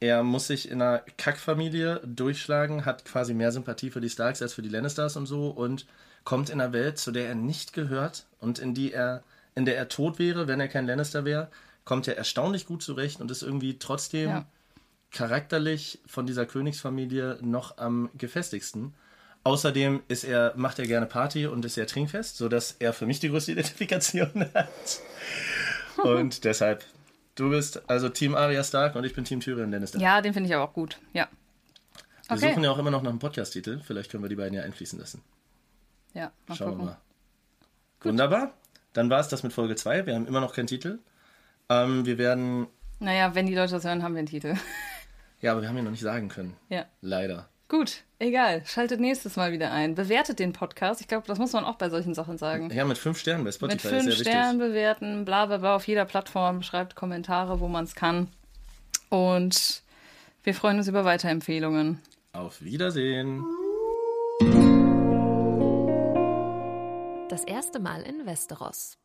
[SPEAKER 2] er muss sich in einer Kackfamilie durchschlagen, hat quasi mehr Sympathie für die Starks als für die Lannisters und so und kommt in einer Welt, zu der er nicht gehört und in die er, in der er tot wäre, wenn er kein Lannister wäre, kommt er erstaunlich gut zurecht und ist irgendwie trotzdem
[SPEAKER 1] Ja.
[SPEAKER 2] charakterlich von dieser Königsfamilie noch am gefestigsten. Außerdem ist er, macht er gerne Party und ist sehr trinkfest, sodass er für mich die größte [laughs] Identifikation hat. [laughs] Und deshalb, du bist also Team Arya Stark und ich bin Team Tyrion Lannister.
[SPEAKER 1] Ja, den finde ich aber auch gut. Ja.
[SPEAKER 2] Wir
[SPEAKER 1] Okay.
[SPEAKER 2] suchen ja auch immer noch nach einem Podcast-Titel. Vielleicht können wir die beiden ja einfließen lassen.
[SPEAKER 1] Ja, mal
[SPEAKER 2] Schauen
[SPEAKER 1] gucken.
[SPEAKER 2] wir mal. Wunderbar. Dann war es das mit Folge 2. Wir haben immer noch keinen Titel. Ähm, wir werden.
[SPEAKER 1] Naja, wenn die Leute das hören, haben wir einen Titel.
[SPEAKER 2] Ja, aber wir haben ihn noch nicht sagen können.
[SPEAKER 1] ja.
[SPEAKER 2] Leider.
[SPEAKER 1] Gut, egal. Schaltet nächstes Mal wieder ein. Bewertet den Podcast. Ich glaube, das muss man auch bei solchen Sachen sagen.
[SPEAKER 2] Ja, mit fünf Sternen bei Spotify
[SPEAKER 1] Mit
[SPEAKER 2] ist
[SPEAKER 1] fünf
[SPEAKER 2] sehr
[SPEAKER 1] Sternen
[SPEAKER 2] wichtig.
[SPEAKER 1] bewerten, bla bla bla auf jeder Plattform, schreibt Kommentare, wo man es kann. Und wir freuen uns über Weiterempfehlungen.
[SPEAKER 2] Auf Wiedersehen.
[SPEAKER 3] Das erste Mal in Westeros.